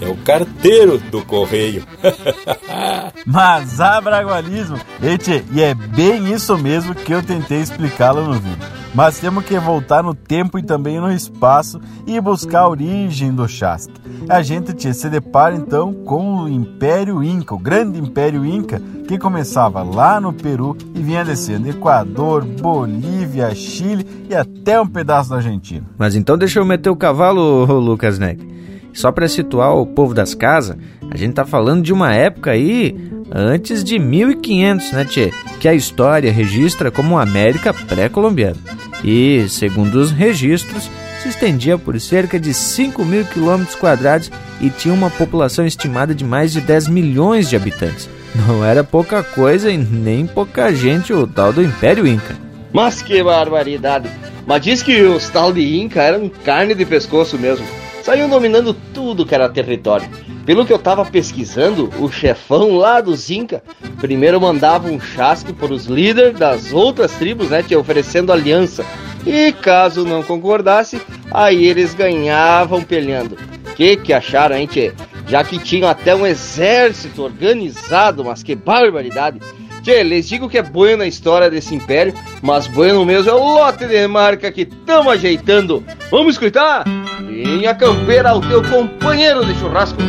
é o carteiro do correio. Mas abragualismo, Eite, e é bem isso mesmo que eu tentei explicá-lo no vídeo. Mas temos que voltar no tempo e também no espaço e buscar a origem do chasque. A gente te se depara então com o Império Inca, o grande Império Inca, que começava lá no Peru e vinha descendo Equador, Bolívia, Chile e até um pedaço da Argentina. Mas então deixa eu meter o cavalo, Lucas Neck. Só para situar o povo das casas, a gente tá falando de uma época aí antes de 1500, né, tchê? Que a história registra como América pré-colombiana. E, segundo os registros, se estendia por cerca de 5 mil quilômetros quadrados e tinha uma população estimada de mais de 10 milhões de habitantes. Não era pouca coisa e nem pouca gente o tal do Império Inca. Mas que barbaridade! Mas diz que os tal de Inca eram carne de pescoço mesmo saíam dominando tudo que era território. Pelo que eu tava pesquisando, o chefão lá dos Inca primeiro mandava um chasque para os líderes das outras tribos, né, te oferecendo aliança. E caso não concordasse, aí eles ganhavam peleando. Que que acharam, hein, tchê? Já que tinham até um exército organizado, mas que barbaridade! Tchê, les digo que é bueno a história desse império, mas bueno mesmo é o lote de marca que tamo ajeitando. Vamos escutar? Linha Campeira, o teu companheiro de churrasco.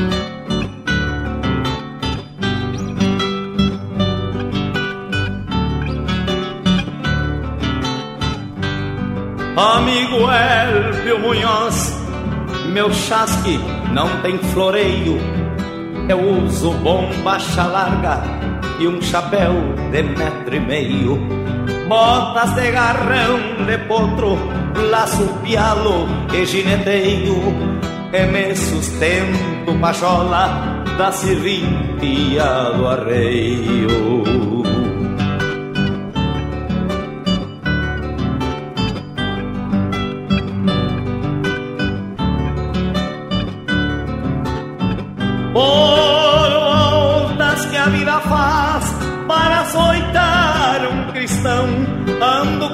Amigo Elvio Munhoz, meu chasque não tem floreio. Eu uso bombacha larga e um chapéu de metro e meio. Botas de garrão de potro, laço pialo e gineteio. E me sustento pachola da serventia do arreio.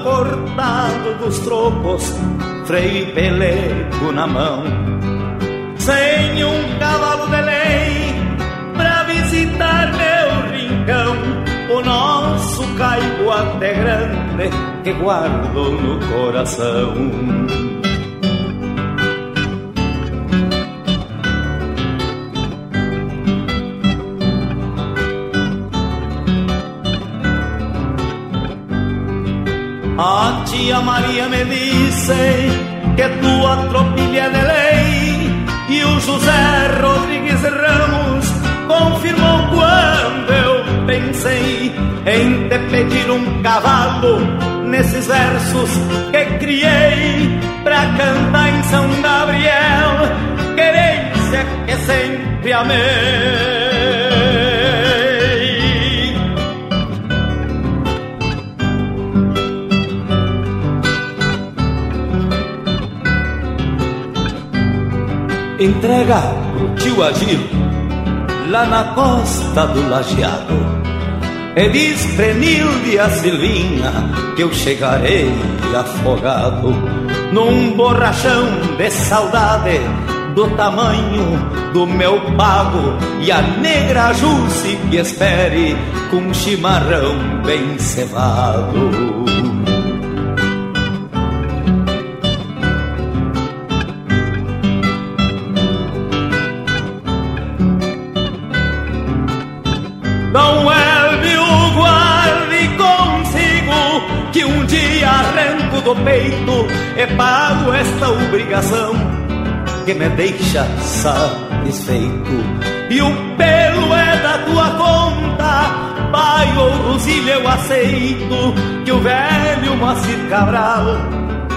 Cortado dos trocos, freio e na mão. Sem um cavalo de lei pra visitar meu rincão, o nosso caibo até grande que guardo no coração. A tia Maria me disse que tua tropilha é de lei e o José Rodrigues Ramos confirmou quando eu pensei em te pedir um cavalo nesses versos que criei pra cantar em São Gabriel, querência que sempre amei. Entrega pro tio Agir lá na costa do Lajeado. E diz Prenilde a Silvinha que eu chegarei afogado num borrachão de saudade do tamanho do meu pago e a negra Jusce que espere com chimarrão bem cevado. Do peito e pago esta obrigação que me deixa satisfeito. E o pelo é da tua conta, pai ou Rosília eu aceito, que o velho Moacir Cabral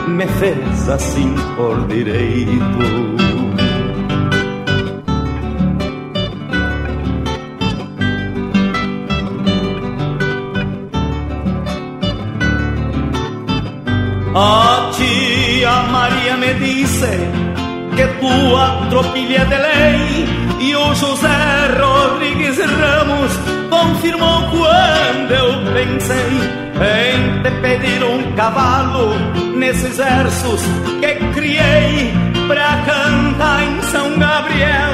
me fez assim por direito. Maria me disse que tua tropilha de lei e o José Rodrigues Ramos confirmou quando eu pensei em te pedir um cavalo nesses versos que criei pra cantar em São Gabriel.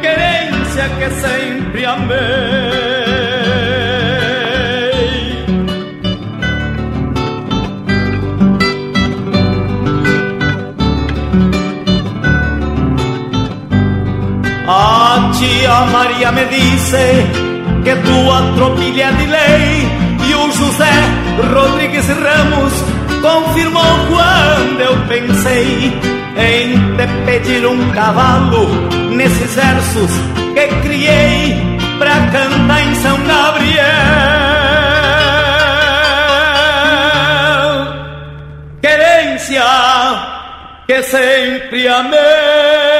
Que que sempre amei. Tia Maria me disse que tua tropilha é de lei e o José Rodrigues Ramos confirmou quando eu pensei em te pedir um cavalo nesses versos que criei pra cantar em São Gabriel. Querência que sempre amei.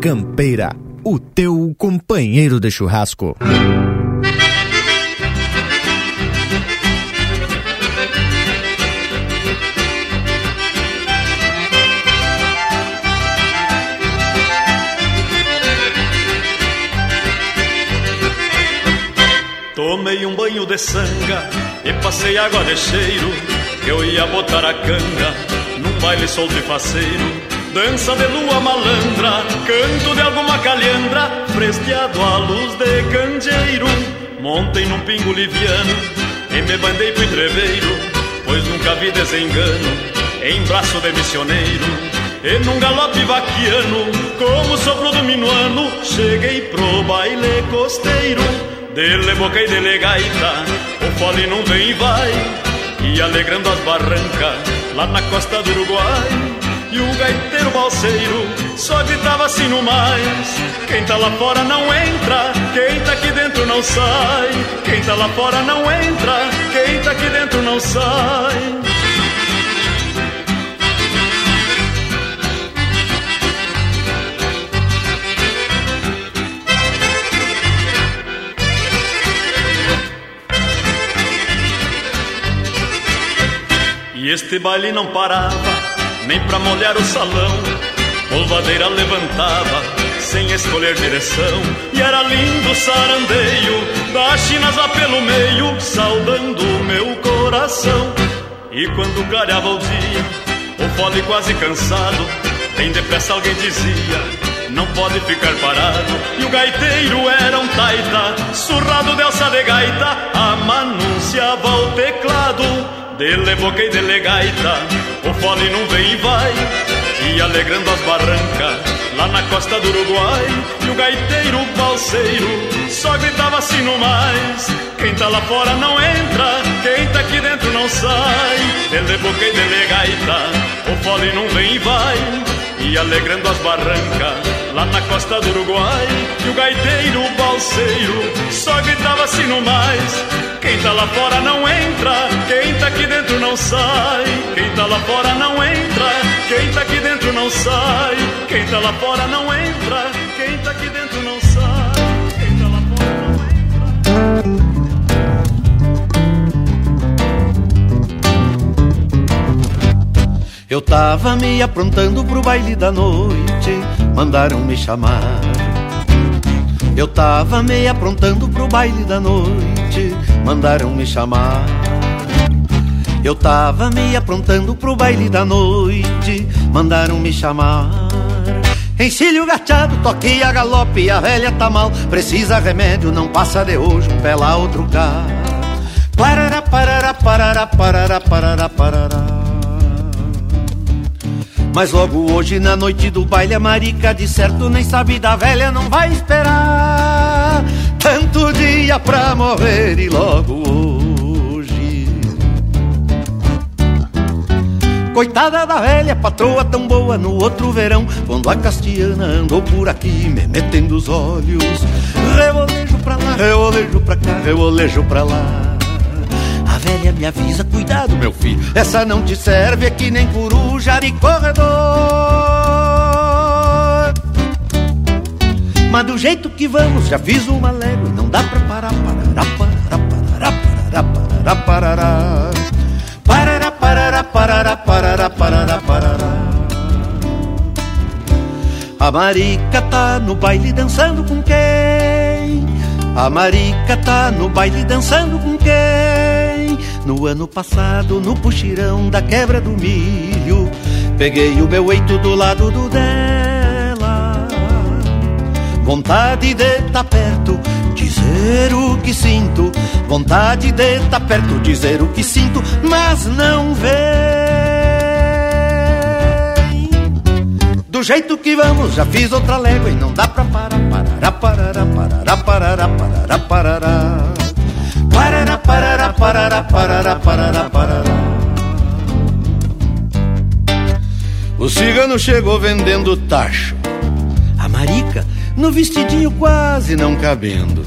Campeira, o teu companheiro de churrasco. Tomei um banho de sanga e passei água de cheiro. Eu ia botar a canga num baile solto e faceiro. Dança de lua malandra, canto de alguma calhandra, fresteado à luz de candeeiro. Montei num pingo liviano e me bandei pro entreveiro, pois nunca vi desengano em braço de missioneiro. E num galope vaquiano, como sopro do minuano, cheguei pro baile costeiro. Dele boca e dele gaita, o fole não vem e vai, e alegrando as barrancas lá na costa do Uruguai. E o gaiteiro balseiro só gritava assim no mais. Quem tá lá fora não entra, quem tá aqui dentro não sai. Quem tá lá fora não entra, quem tá aqui dentro não sai. E este baile não parava nem pra molhar o salão. Polvadeira levantava, sem escolher direção. E era lindo o sarandeio, das chinas lá pelo meio, saudando o meu coração. E quando clareava o dia, o fole quase cansado, bem depressa alguém dizia: não pode ficar parado. E o gaiteiro era um taita, surrado de alça de gaita, amanunciava o teclado. Dele boca e dele gaita, o fole não vem e vai, e alegrando as barrancas, lá na costa do Uruguai. E o gaiteiro, o balseiro, só gritava assim no mais: Quem tá lá fora não entra, quem tá aqui dentro não sai. Dele boca e dele gaita, o fole não vem e vai, e alegrando as barrancas, lá na costa do Uruguai. E o gaiteiro, o balseiro, só gritava assim no mais. Quem tá lá fora não entra, quem tá aqui dentro não sai. Quem tá lá fora não entra, quem tá aqui dentro não sai. Quem tá lá fora não entra, quem tá aqui dentro não sai. Quem tá lá fora não entra. Eu tava me aprontando pro baile da noite, mandaram me chamar. Eu tava me aprontando pro baile da noite, mandaram me chamar. Eu tava me aprontando pro baile da noite, mandaram me chamar. Encilho gachado, toquei a galope, a velha tá mal, precisa remédio, não passa de hoje um pé lá, outro cá. Parará, parará, parará, parará, parará, parará. Mas logo hoje, na noite do baile, a marica de certo nem sabe da velha, não vai esperar tanto dia pra morrer e logo hoje. Coitada da velha, patroa tão boa no outro verão, quando a castiana andou por aqui me metendo os olhos. Revolejo pra lá, revolejo pra cá, revolejo pra lá velha me avisa, cuidado meu filho, essa não te serve, é que nem coruja de corredor. Mas do jeito que vamos, já fiz uma légua, não dá pra parar, parará, parará, parará, parará, parará, parará, parará, parará, parará, parará, parará. A marica tá no baile dançando com quem? A marica tá no baile dançando com quem? No ano passado, no puxirão da quebra do milho, peguei o meu eito do lado do dela. Vontade de tá perto, dizer o que sinto. Vontade de tá perto, dizer o que sinto, mas não vem. Do jeito que vamos, já fiz outra légua e não dá pra parar, parar, parar, parar, parar, parar, parar, parar. Parará, parará, parará, parará, parará, parará. O cigano chegou vendendo tacho. A marica no vestidinho quase não cabendo.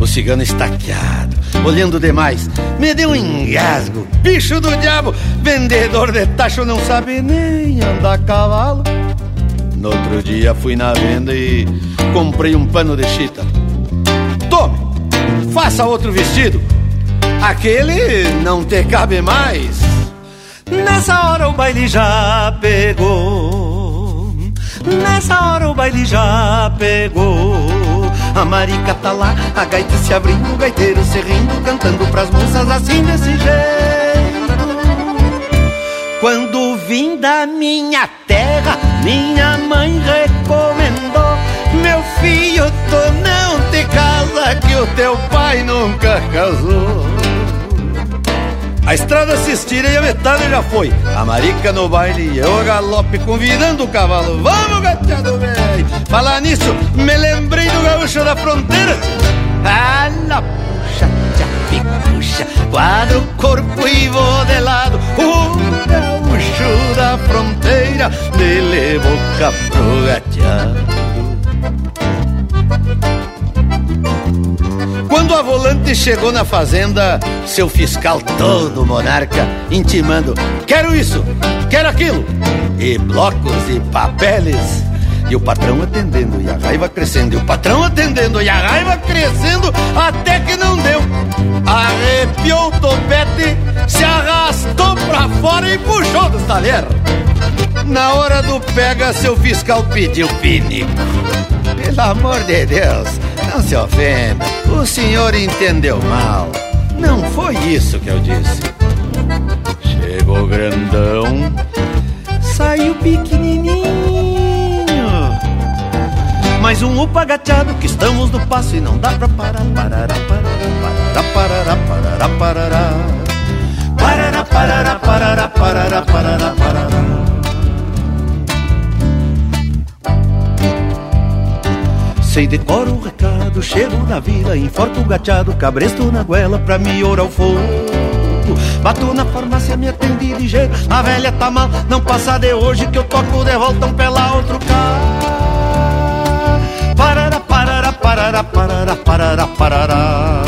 O cigano estaqueado, olhando demais, me deu um engasgo. Bicho do diabo, vendedor de tacho não sabe nem andar a cavalo. No outro dia fui na venda e comprei um pano de chita. Tome, faça outro vestido. Aquele não te cabe mais. Nessa hora o baile já pegou. Nessa hora o baile já pegou. A marica tá lá, a gaita se abrindo, o gaiteiro se rindo, cantando pras moças assim desse jeito. Quando vim da minha terra, minha mãe recomendou: Meu filho, tu não te casa, que o teu pai nunca casou. A estrada se estira e a metade já foi. A marica no baile e eu a galope convidando o cavalo. Vamos, gateado velho! Falar nisso, me lembrei do gaúcho da fronteira. Ah, na puxa, tchapi, puxa, quadro, corpo e vou de lado. O gaúcho da fronteira me levou pro gateado. Quando a volante chegou na fazenda, seu fiscal todo monarca, intimando: Quero isso, quero aquilo, e blocos e papeles. E o patrão atendendo e a raiva crescendo, e o patrão atendendo e a raiva crescendo, até que não deu. Arrepiou o topete, se arrastou pra fora e puxou do talher. Na hora do pega, seu fiscal pediu pinico. Pelo amor de Deus, não se ofenda. O senhor entendeu mal. Não foi isso que eu disse. Chegou grandão, saiu pequenininho. Mais um upa agachado que estamos no passo e não dá pra parar. Parará, parará, parará, parará, parará. Parará, parará, parará, parará, parará, parará. Sei decoro o recado, chego na vila, enforco o gateado, cabresto na goela pra me orar o fogo. Bato na farmácia, me atendi ligeiro, a velha tá mal, não passa de hoje que eu toco de volta um pela outro cá. Parará, parará, parará, parará, parará, parará.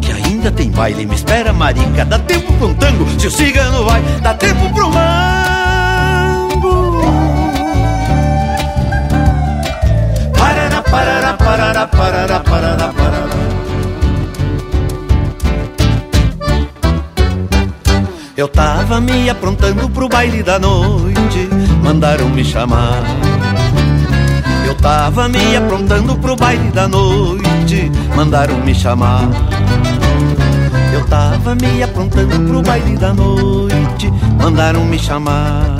Que ainda tem baile, me espera marica, dá tempo pra um tango, se o cigano vai, dá tempo pra um parará, parará, parará, parará. Eu tava me aprontando pro baile da noite, mandaram me chamar. Eu tava me aprontando pro baile da noite, mandaram me chamar. Tava me aprontando pro baile da noite, mandaram me chamar.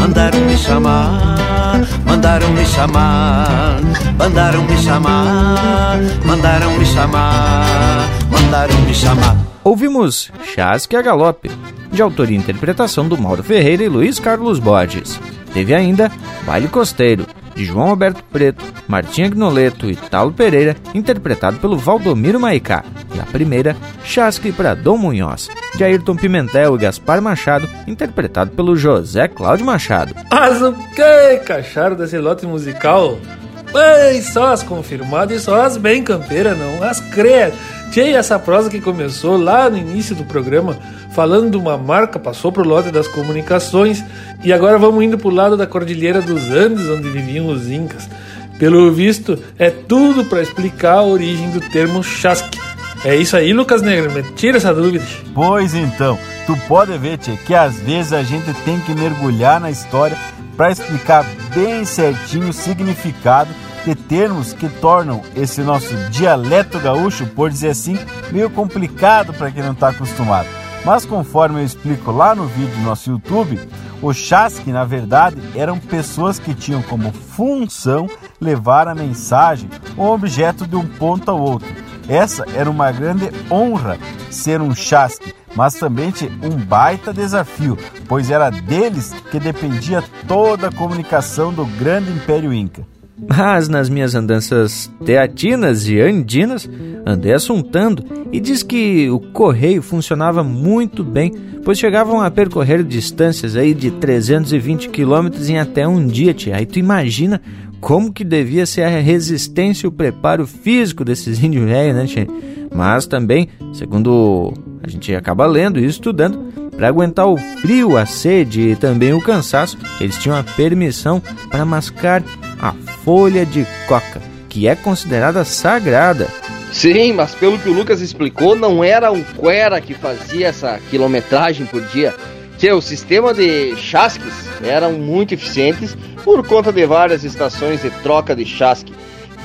Mandaram me chamar, mandaram me chamar, mandaram me chamar, mandaram me chamar, mandaram me chamar. Ouvimos Chasque a Galope, de autoria e interpretação do Mauro Ferreira e Luiz Carlos Borges. Teve ainda Baile Costeiro, de João Alberto Preto, Martim Gnoleto e Talo Pereira, interpretado pelo Valdomiro Maicá. E a primeira, Chasque para Dom Munhoz, de Ayrton Pimentel e Gaspar Machado, interpretado pelo José Cláudio Machado. Mas o que desse lote musical? Bem, só as confirmadas e só as bem campeiras, não as creas. Tinha essa prosa que começou lá no início do programa, falando de uma marca, passou pro lote das comunicações e agora vamos indo pro lado da Cordilheira dos Andes, onde viviam os Incas. Pelo visto, é tudo para explicar a origem do termo chasque. É isso aí, Lucas Negro, me tira essa dúvida. Pois então, tu pode ver, tia, que às vezes a gente tem que mergulhar na história para explicar bem certinho o significado de termos que tornam esse nosso dialeto gaúcho, por dizer assim, meio complicado para quem não está acostumado. Mas conforme eu explico lá no vídeo do nosso YouTube, o chasque, na verdade, eram pessoas que tinham como função levar a mensagem ou objeto de um ponto ao outro. Essa era uma grande honra ser um chasque, mas também um baita desafio, pois era deles que dependia toda a comunicação do grande Império Inca. Mas nas minhas andanças teatinas e andinas, andei assuntando e diz que o correio funcionava muito bem, pois chegavam a percorrer distâncias aí de 320 quilômetros em até um dia, tia. Aí tu imagina como que devia ser a resistência e o preparo físico desses índios velhos, né, tia? Mas também, segundo a gente acaba lendo e estudando, para aguentar o frio, a sede e também o cansaço, eles tinham a permissão para mascar a folha de coca, que é considerada sagrada. Sim, mas pelo que o Lucas explicou, não era um cuera que fazia essa quilometragem por dia. Que o sistema de chasques eram muito eficientes por conta de várias estações de troca de chasque.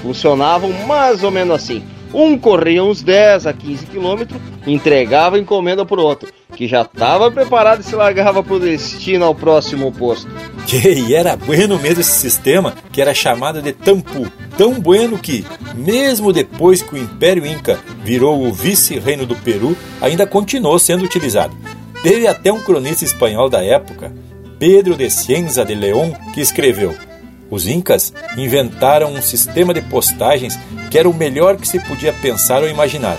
Funcionavam mais ou menos assim. Um corria uns 10 a 15 quilômetros, entregava encomenda pro outro, que já estava preparado e se largava pro destino ao próximo posto. E era bueno mesmo esse sistema, que era chamado de tampu. Tão bueno que, mesmo depois que o Império Inca virou o vice-reino do Peru, ainda continuou sendo utilizado. Teve até um cronista espanhol da época, Pedro de Cienza de León, que escreveu os Incas inventaram um sistema de postagens que era o melhor que se podia pensar ou imaginar.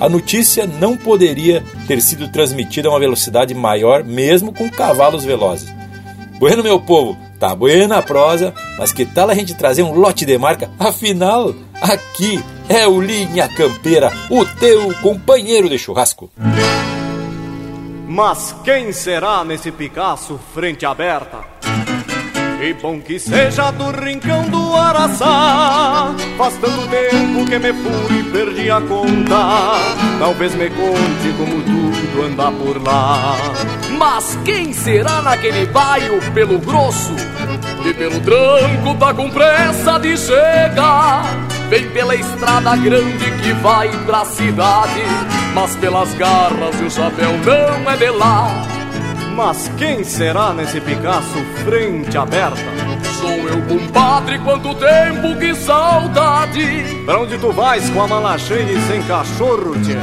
A notícia não poderia ter sido transmitida a uma velocidade maior, mesmo com cavalos velozes. Bueno, meu povo, tá buena a prosa, mas que tal a gente trazer um lote de marca? Afinal, aqui é o Linha Campeira, o teu companheiro de churrasco. Mas quem será nesse Picasso frente aberta? E bom que seja do rincão do Araçá. Faz tanto tempo que me fui e perdi a conta. Talvez me conte como tudo anda por lá. Mas quem será naquele bairro pelo grosso? E pelo tranco tá com pressa de chegar. Vem pela estrada grande que vai pra cidade. Mas pelas garras e o chapéu não é de lá mas quem será nesse Picasso frente aberta? Sou eu, compadre, quanto tempo, que saudade! Pra onde tu vais com a mala cheia e sem cachorro, tchê?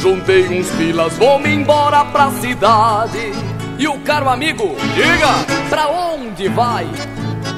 Juntei uns pilas, vou-me embora pra cidade. E o caro amigo, diga, pra onde vai?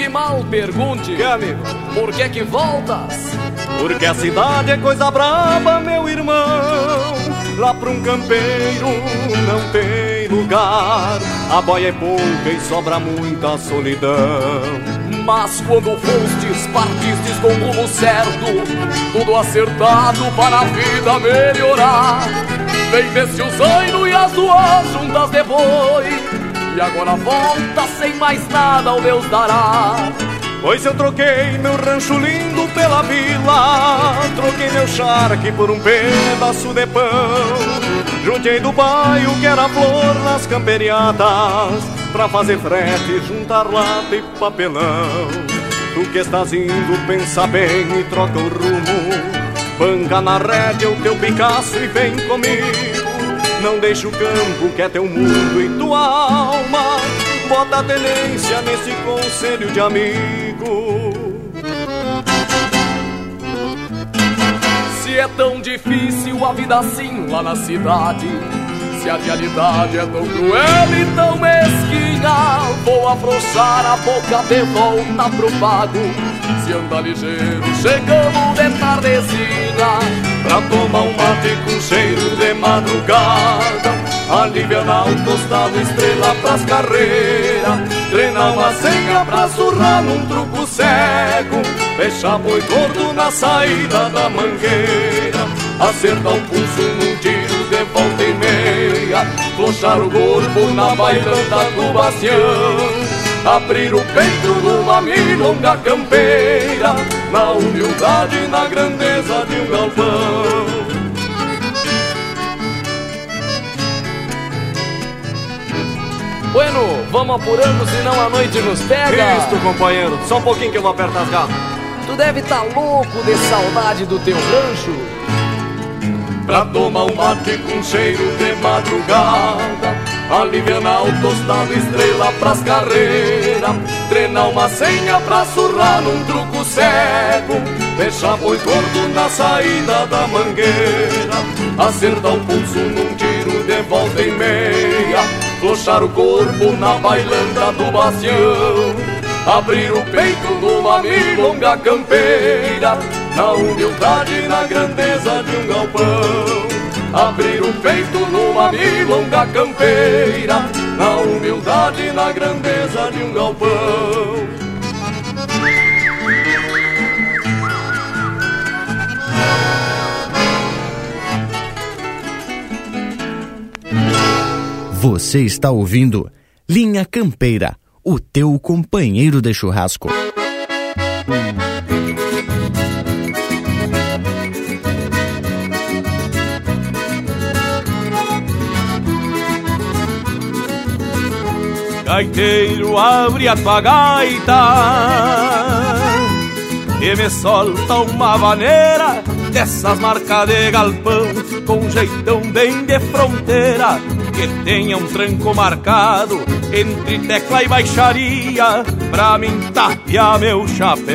que mal pergunte. Que amigo? Por que que voltas? Porque a cidade é coisa braba, meu irmão. Lá pra um campeiro não tem lugar. A boia é pouca e sobra muita solidão. Mas quando fostes, partistes com o rumo certo. Tudo acertado para a vida melhorar. Vem desse o zaino e as duas juntas de boi e agora volta sem mais nada o Deus dará. Pois eu troquei meu rancho lindo pela vila Troquei meu charque por um pedaço de pão. Juntei do bairro que era flor nas camperiadas Pra fazer frete, juntar lata e papelão. Tu que estás indo, pensa bem e troca o rumo. Banca na rédea o teu Picasso e vem comigo não deixa o campo que é teu mundo e tua alma. Bota a tenência nesse conselho de amigo. Se é tão difícil a vida assim lá na cidade. A realidade é tão cruel e tão mesquinha, vou afrouxar a boca de volta pro pago. Se anda ligeiro, chegamos de tardezinha. Pra tomar um mate com cheiro de madrugada. Aliviar o tostado, estrela pras carreiras Treinar uma senha pra surrar num truco cego. Fecha boi gordo na saída da mangueira. Acertar o pulso num tiro de volta e meia Flochar o corpo na bailanta do bastião Abrir o peito numa milonga campeira Na humildade e na grandeza de um galpão Bueno, vamos apurando, senão a noite nos pega. Isto, companheiro, só um pouquinho que eu vou apertar as garras. Tu deve tá louco de saudade do teu rancho. Pra tomar um mate com cheiro de madrugada. Alivianar o tostado estrela pras carreiras Treinar uma senha pra surrar num truco cego. Deixar boi gordo na saída da mangueira. Acertar o pulso num tiro de volta e meia. Flochar o corpo na bailanda do bastião Abrir o peito numa milonga campeira Na humildade e na grandeza de um galpão Abrir o peito numa milonga campeira Na humildade e na grandeza de um galpão Você está ouvindo Linha Campeira, o teu companheiro de churrasco. Gaiteiro, abre a tua gaita E me solta uma vaneira Dessas marcas de galpão Com jeitão bem de fronteira Que tenha um tranco marcado Entre tecla e baixaria Pra mim tapear meu chapéu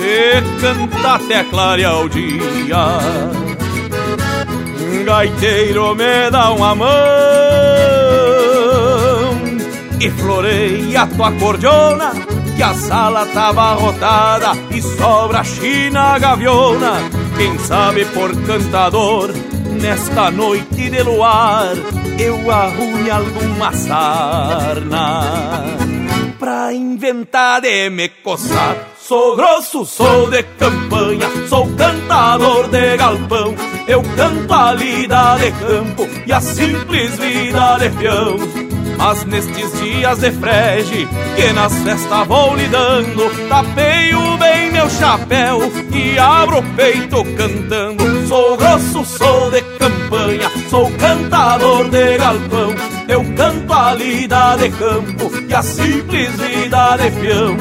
E cantar até clarear o dia. Gaiteiro me dá uma mão E floreia a tua cordiona Que a sala tava rotada E sobra a china gaviona Quem sabe por cantador Nesta noite de luar Eu arrume alguma sarna Pra inventar de me coçar Sou grosso, sou de campanha, sou cantador de galpão. Eu canto a lida de campo e a simples vida de peão. Mas nestes dias de frege, que nas festas vou lidando, tapeio bem meu chapéu e abro o peito cantando. Sou grosso, sou de campanha, sou cantador de galpão. Eu canto a lida de campo e a simples vida de peão.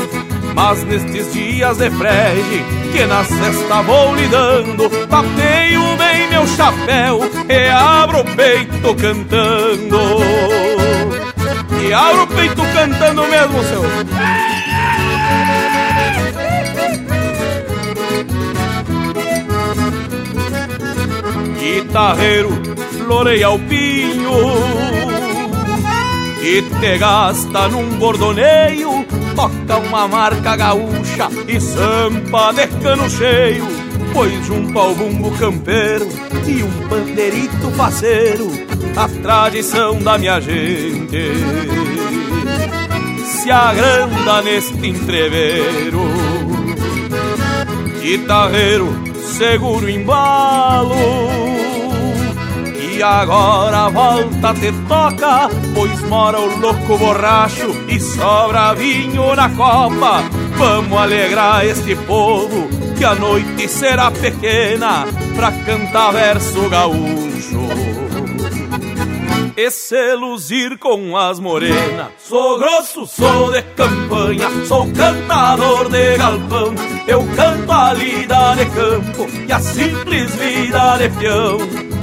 Mas nestes dias de frege Que na cesta vou lidando Tapeio bem meu chapéu E abro o peito cantando E abro o peito cantando mesmo, seu. Guitarreiro, floreia o pinho. E te gasta num bordoneio toca uma marca gaúcha e sampa de cano cheio, pois junto ao bumbo campeiro e um pandeirito faceiro, a tradição da minha gente se agranda neste entreveiro. Guitarreiro, seguro embalo e agora volta te toca, pois mora o louco borracho e sobra vinho na copa. Vamos alegrar este povo, que a noite será pequena pra cantar verso gaúcho. E se luzir com as morenas. Sou grosso, sou de campanha, sou cantador de galpão. Eu canto a lida de campo e a simples vida de peão.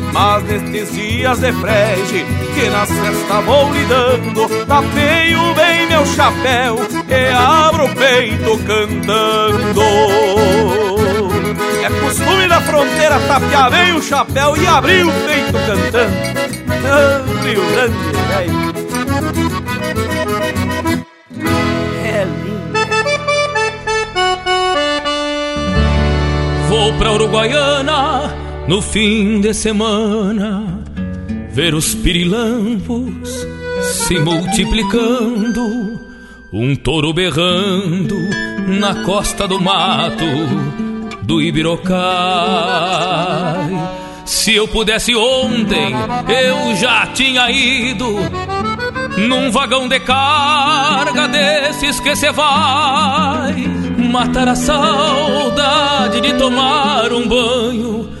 mas nestes dias de frege Que nas festas vou lidando Tapeio bem meu chapéu E abro o peito cantando. É costume da fronteira tapear bem o chapéu E abrir o peito cantando. Ah, Rio Grande, velho É. Vou pra Uruguaiana no fim de semana ver os pirilampos se multiplicando, um touro berrando na costa do mato do Ibirocai. Se eu pudesse ontem, eu já tinha ido num vagão de carga desses que cê vai matar a saudade de tomar um banho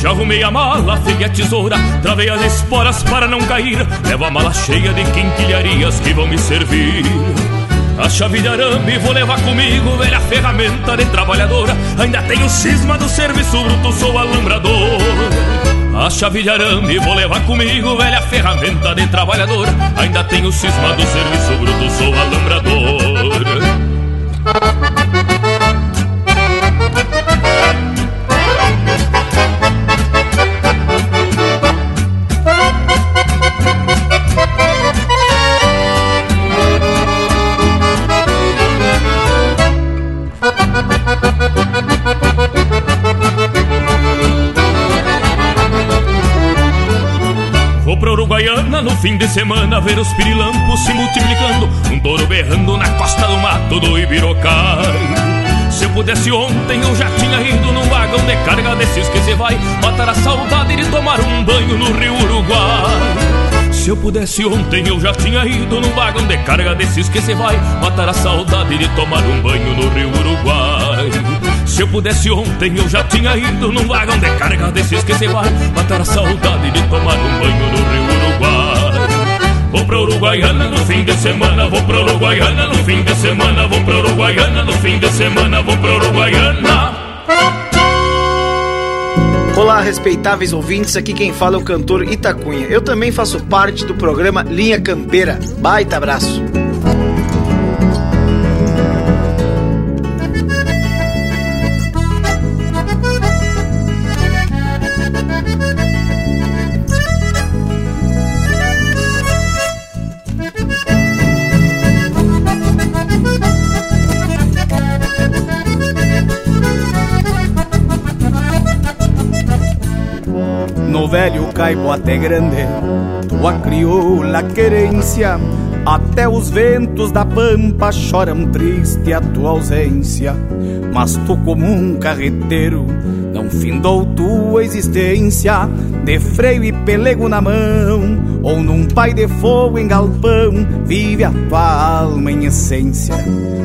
Já arrumei a mala, afeguei a tesoura, travei as esporas para não cair. Levo a mala cheia de quinquilharias que vão me servir. A chave de arame vou levar comigo, velha ferramenta de trabalhadora. Ainda tenho cisma do serviço bruto, sou alumbrador. A chave de arame vou levar comigo, velha ferramenta de trabalhadora. Ainda tenho cisma do serviço bruto, sou alumbrador. Vou pra Uruguaiana no fim de semana ver os pirilampos se multiplicando, um touro berrando na costa do mato do Ibirocai. Se eu pudesse ontem eu já tinha ido num vagão de carga desses que se vai matar a saudade de tomar um banho no Rio Uruguai. Se eu pudesse ontem eu já tinha ido num vagão de carga desses que se vai matar a saudade de tomar um banho no Rio Uruguai. Se eu pudesse ontem eu já tinha ido num vagão de carga desses que se vai matar a saudade de tomar um banho no Rio Uruguai. Vou pra Uruguaiana no fim de semana, vou pra Uruguaiana no fim de semana, vou pra Uruguaiana no fim de semana, vou pra Uruguaiana. Olá, respeitáveis ouvintes, aqui quem fala é o cantor Itacunha. Eu também faço parte do programa Linha Campeira. Baita abraço. Velho caibo até grande, tua crioula querência. Até os ventos da pampa choram triste a tua ausência. Mas tu, como um carreteiro, não findou tua existência. De freio e pelego na mão, ou num pai de fogo em galpão, vive a tua alma em essência.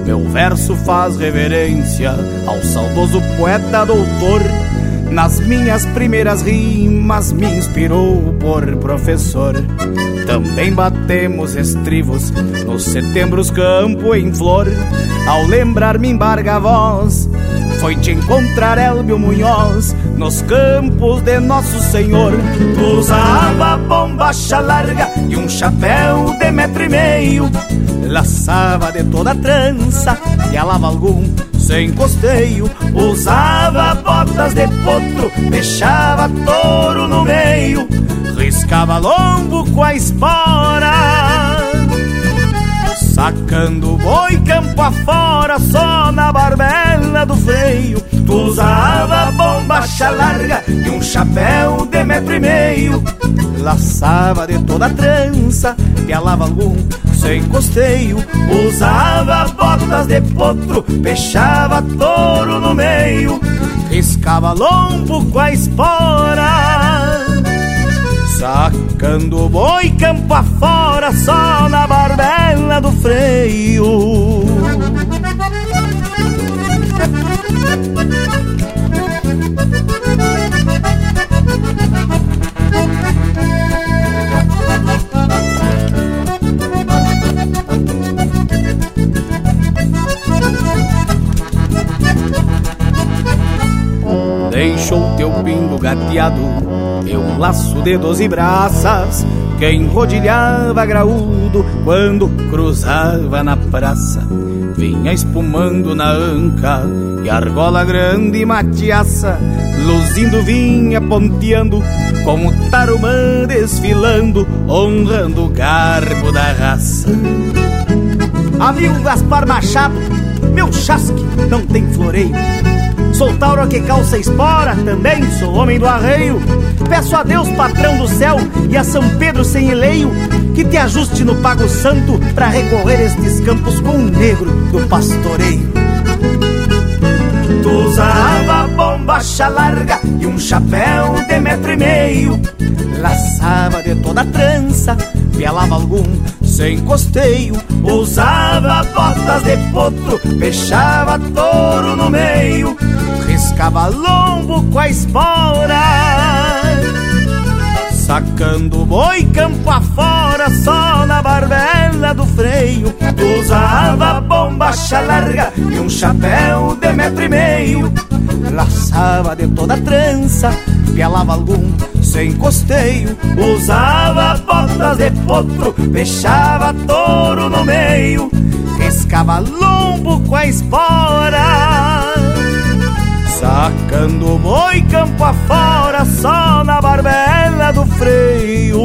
Meu verso faz reverência ao saudoso poeta doutor nas minhas primeiras rimas me inspirou por professor. Também batemos estrivos nos setembros campo em flor. Ao lembrar me embarga a voz, foi te encontrar Elbio Munhoz nos campos de Nosso Senhor. Usava bombacha larga e um chapéu de metro e meio. Laçava de toda trança e alava algum sem costeio. Usava botas de potro, deixava touro no meio. Riscava lombo com a espora. Sacando boi campo afora, só na barbela do freio. Tu usava bombacha larga e um chapéu de metro e meio. Laçava de toda trança, pialava algum sem costeio. Usava botas de potro, fechava touro no meio. Riscava lombo com a espora. Sacando o boi campo afora Só na barbela do freio Deixou teu pingo gateado e um laço de doze braças que enrodilhava graúdo quando cruzava na praça. Vinha espumando na anca e argola grande e matiaça, luzindo vinha ponteando, como tarumã desfilando, honrando o garbo da raça. Amigo Gaspar Machado, meu chasque não tem floreio. Sou tauro que calça espora, também sou homem do arreio. Peço a Deus, patrão do céu, e a São Pedro sem eleio, que te ajuste no pago santo para recorrer estes campos com o negro do pastoreio. Tu usava bombacha larga e um chapéu de metro e meio, laçava de toda trança, pelava algum sem costeio, usava botas de potro, fechava touro no meio, riscava lombo com a espora Sacando boi campo afora, só na barbela do freio. Usava bombacha larga e um chapéu de metro e meio. Laçava de toda trança, pelava algum sem costeio. Usava botas de potro, fechava touro no meio. Riscava lombo com a espora. Sacando o boi campo afora, só na barbela do freio.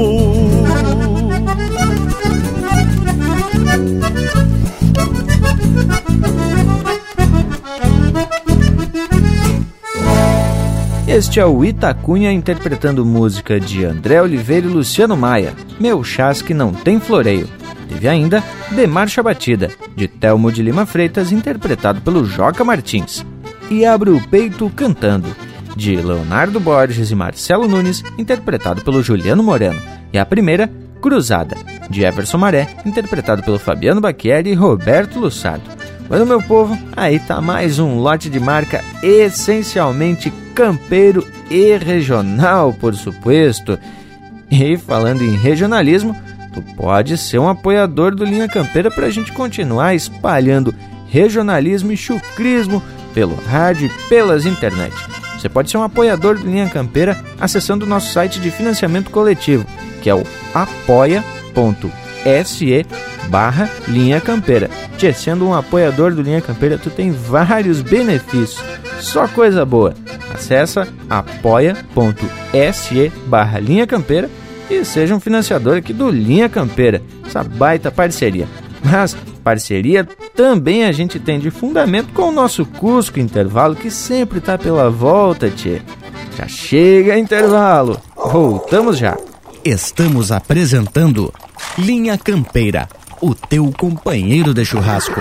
Este é o Itacunha interpretando música de André Oliveira e Luciano Maia, Meu Chasque Não Tem Floreio. Teve ainda De Marcha Batida, de Telmo de Lima Freitas, interpretado pelo Joca Martins e Abre o Peito Cantando, de Leonardo Borges e Marcelo Nunes, interpretado pelo Juliano Moreno. E a primeira, Cruzada, de Everson Maré, interpretado pelo Fabiano Bacchieri e Roberto Lussardo. Mas, meu povo, aí tá mais um lote de marca essencialmente campeiro e regional, por supuesto. E falando em regionalismo, tu pode ser um apoiador do Linha Campeira para a gente continuar espalhando regionalismo e chucrismo pelo rádio e pelas internet. Você pode ser um apoiador do Linha Campeira acessando o nosso site de financiamento coletivo, que é o apoia.se barra Linha Campeira. Te sendo um apoiador do Linha Campeira, tu tem vários benefícios. Só coisa boa. Acesse apoia.se barra Linha Campeira e seja um financiador aqui do Linha Campeira. Essa baita parceria. Mas parceria também a gente tem de fundamento com o nosso Cusco Intervalo, que sempre tá pela volta, tchê. Já chega intervalo. Voltamos já. Estamos apresentando Linha Campeira, o teu companheiro de churrasco.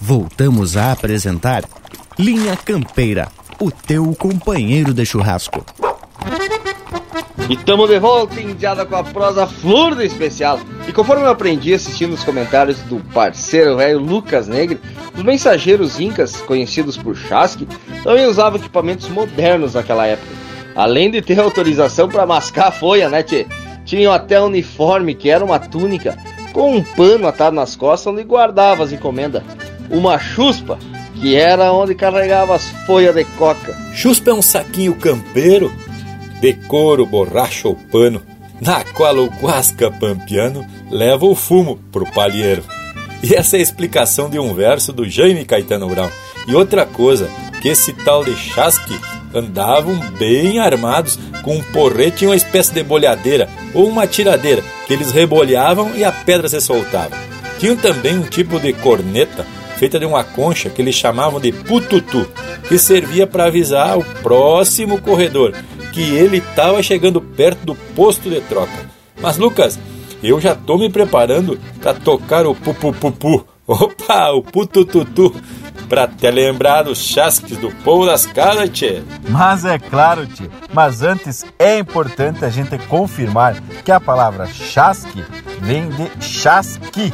Voltamos a apresentar Linha Campeira, o teu companheiro de churrasco. E tamo de volta, indiada com a prosa flor do especial. E conforme eu aprendi assistindo os comentários do parceiro velho Lucas Negre, os mensageiros incas, conhecidos por Chasque, também usavam equipamentos modernos naquela época. Além de ter autorização para mascar a folha, né, tchê? Tinham até uniforme, que era uma túnica, com um pano atado nas costas onde guardava as encomendas. Uma chuspa, que era onde carregava as folhas de coca. Chuspa é um saquinho campeiro, de couro, borracha ou pano, na qual o guasca pampiano leva o fumo pro palheiro. E essa é a explicação de um verso do Jaime Caetano Brown. E outra coisa, que esse tal de chasque andavam bem armados com um porrete e uma espécie de bolhadeira ou uma tiradeira que eles rebolhavam e a pedra se soltava. Tinham também um tipo de corneta feita de uma concha que eles chamavam de pututu, que servia para avisar o próximo corredor que ele estava chegando perto do posto de troca. Mas Lucas, eu já estou me preparando para tocar o pupupupu, opa, o putututu, para te lembrar dos chasques do povo das casas, tchê. Mas é claro, tchê. Mas antes é importante a gente confirmar que a palavra chasque vem de chasqui,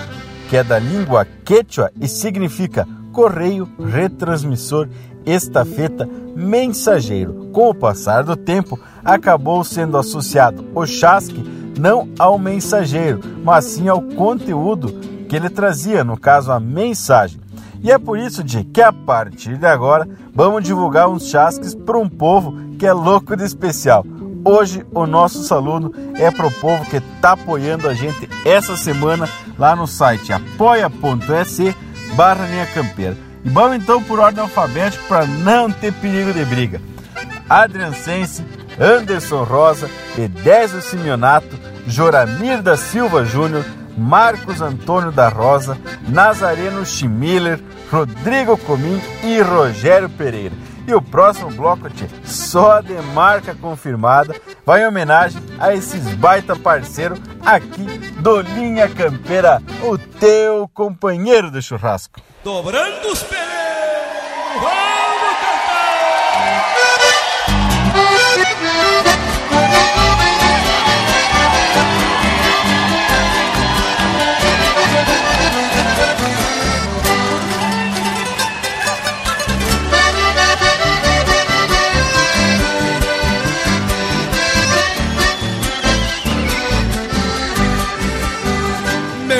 que é da língua quechua e significa correio, retransmissor, estafeta, mensageiro. Com o passar do tempo, acabou sendo associado o chasque não ao mensageiro, mas sim ao conteúdo que ele trazia, no caso a mensagem. E é por isso de que a partir de agora vamos divulgar uns chasques para um povo que é louco de especial. Hoje o nosso saludo é para o povo que está apoiando a gente essa semana lá no site apoia.se barra linha campeira. E vamos então por ordem alfabética para não ter perigo de briga. Adrian Sense, Anderson Rosa, Edésio Simeonato, Joramir da Silva Júnior, Marcos Antônio da Rosa, Nazareno Schmiller, Rodrigo Comim e Rogério Pereira. E o próximo bloco, tia, só de marca confirmada, vai em homenagem a esses baita parceiros aqui do Linha Campeira, o teu companheiro de churrasco. Dobrando os pés!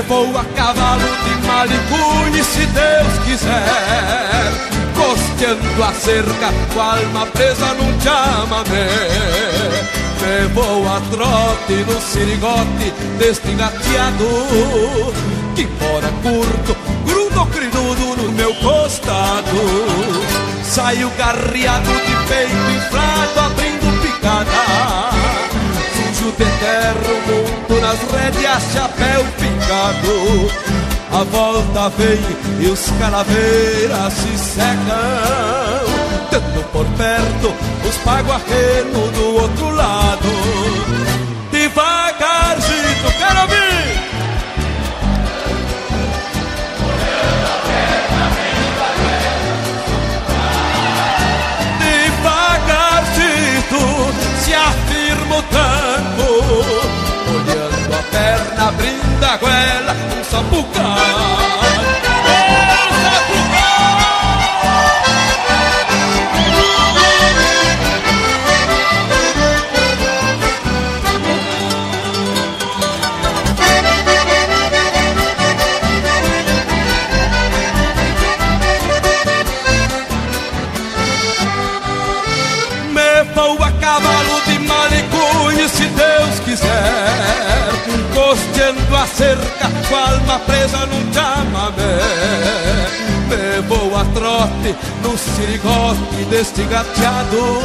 Vou a cavalo de Malicune se Deus quiser Costeando a cerca com a alma presa num chamamé. Me vou a trote no sirigote deste gateado Que embora curto, grudo crinudo no meu costado. Saio garreado de peito inflado abrindo picada Sujo de terra o mundo nas rédeas, chapéu pingado. A volta vem e os calaveiras se secam. Tendo por perto os paguarrenos do outro lado abrindo a goela Um sapucão com a alma presa num chamamé Me vou a trote no sirigote deste gateado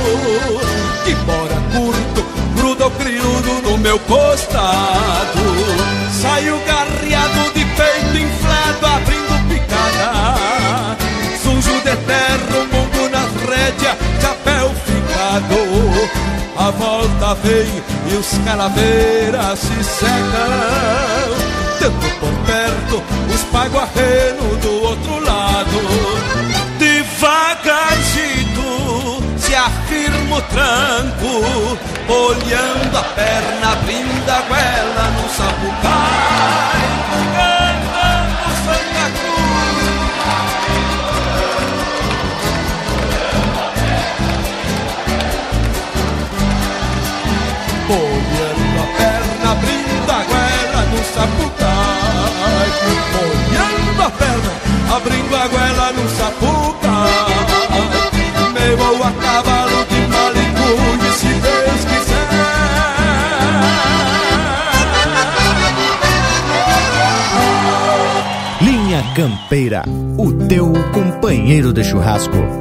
Que mora curto, grudo criudo no meu costado. Saio garreado de peito inflado abrindo picada. Sujo de terra, o mundo nas rédeas, chapéu ficado A volta vem e os calaveiras se secam Tendo por perto os paguarrenos do outro lado. Devagarzinho se afirma o tranco Olhando a perna, abrindo a goela no sapucai a perna, abrindo a goela no sapucai Me vou a cavalo de malicunho se Deus quiser Linha Campeira, o teu companheiro de churrasco.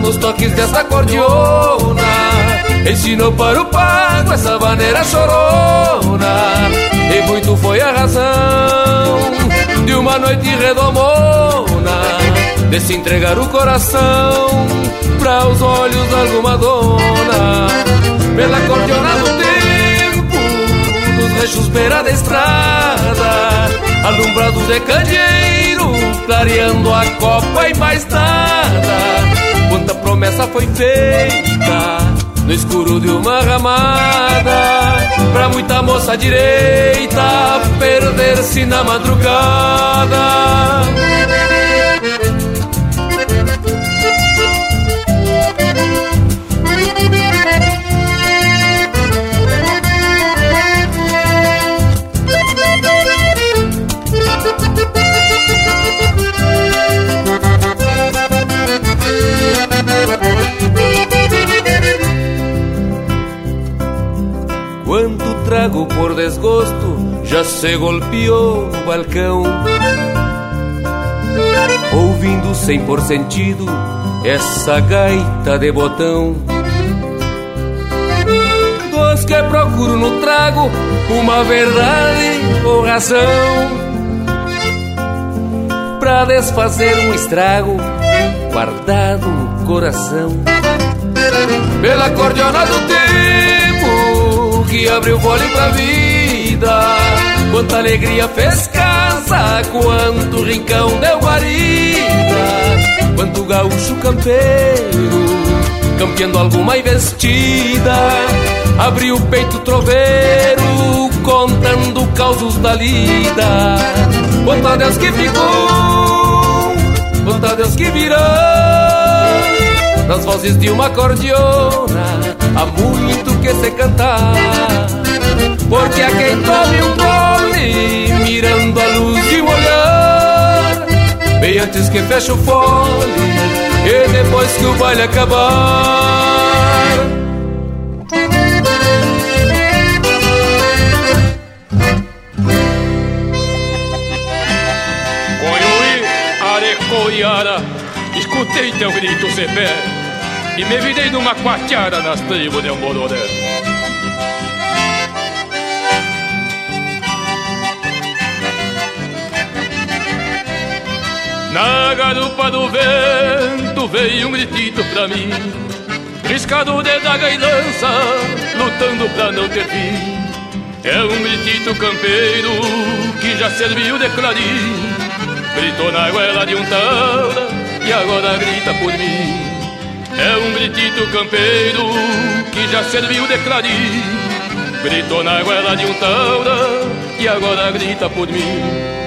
nos toques dessa cordiona Ensinou para o pago essa maneira chorona. E muito foi a razão de uma noite redomona De se entregar o coração para os olhos de alguma dona. Pela cordiona do tempo, nos rechos beira da estrada Alumbrado de candeeiro, clareando a copa e mais nada Quanta promessa foi feita no escuro de uma ramada, pra muita moça direita perder-se na madrugada. Trago por desgosto já se golpeou no balcão. Ouvindo sem por sentido essa gaita de botão. Dos que procuro no trago uma verdade ou razão. Pra desfazer um estrago guardado coração. Pela cordiona do tempo que abriu vôlei pra vida. Quanta alegria fez casa, quanto rincão deu guarida. Quanto gaúcho campeiro, campeando alguma investida. Abriu o peito troveiro, contando causos da lida. Quanto Deus que ficou, quanto Deus que virou nas vozes de uma cordiona há muito que se cantar. Porque há quem tome um gole mirando a luz de um olhar, bem antes que feche o fole e depois que o baile acabar. Escutei teu grito se pé e me virei numa quatiara nas tribos de Ambororé. Na garupa do vento veio um gritito pra mim Riscado de daga e lança, lutando pra não ter fim. É um gritito campeiro que já serviu de clarim. Gritou na goela de um taura e agora grita por mim é um gritito campeiro que já serviu de clarim. Gritou na goela de um taura e agora grita por mim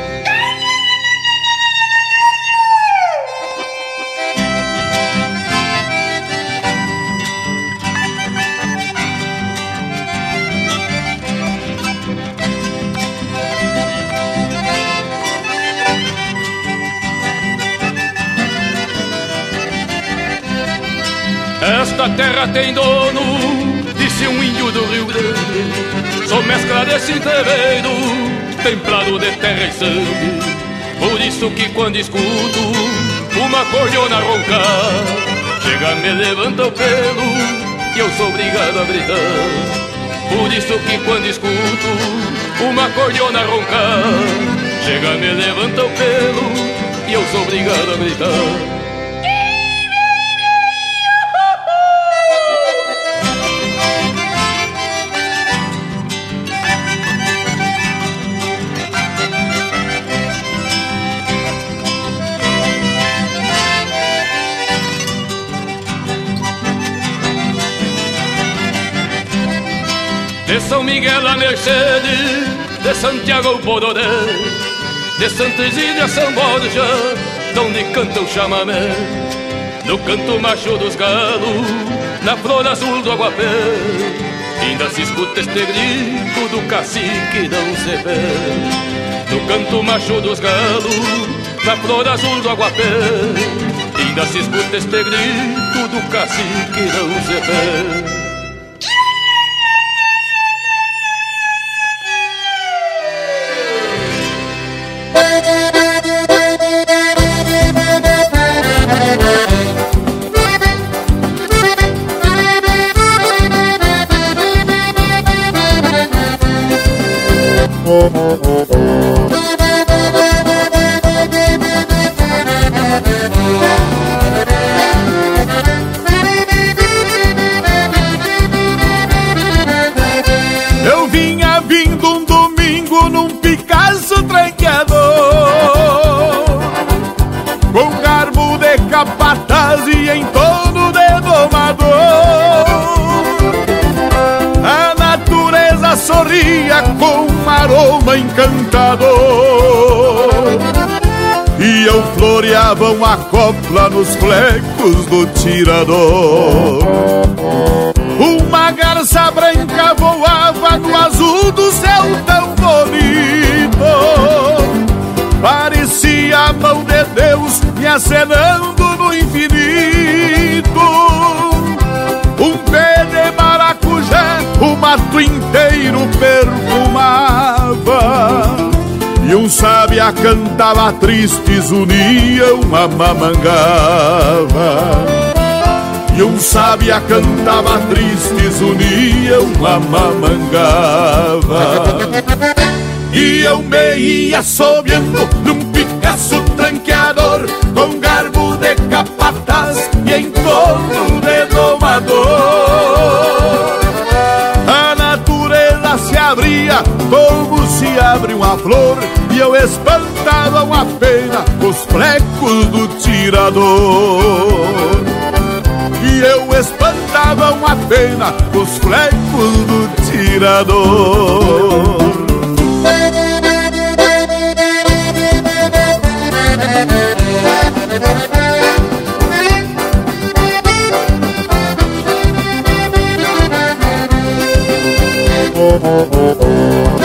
Tem dono, disse um índio do Rio Grande. Sou mescla desse entreveiro, templado de terra e sangue. Por isso que quando escuto uma cordiona roncar, chega, me levanta o pelo e eu sou obrigado a gritar. Por isso que quando escuto uma cordiona roncar, chega, me levanta o pelo e eu sou obrigado a gritar. De São Miguel a Mercedes, de Santiago ao Bororé, de Santa Isília a São Borja, donde canta o chamamé. No canto macho dos galos, na flor azul do aguapé Ainda se escuta este grito do cacique não se vê No canto macho dos galos, na flor azul do aguapé Ainda se escuta este grito do cacique não se vê nos flecos do tirador. Uma garça branca voava no azul do céu tão bonito. Parecia a mão de Deus me acenando no infinito. Um pé de maracujá o mato inteiro perfumava E um sábia cantava tristes uniam a mamangava e um sábia cantava tristes, uniam a mamangava. E eu me ia sobeando num Picasso tranqueador, com garbo de capataz e torno de domador. Como se abre uma flor, e eu espantava uma pena. Os flecos do tirador. E eu espantava uma pena. Os flecos do tirador. Oh, oh, oh.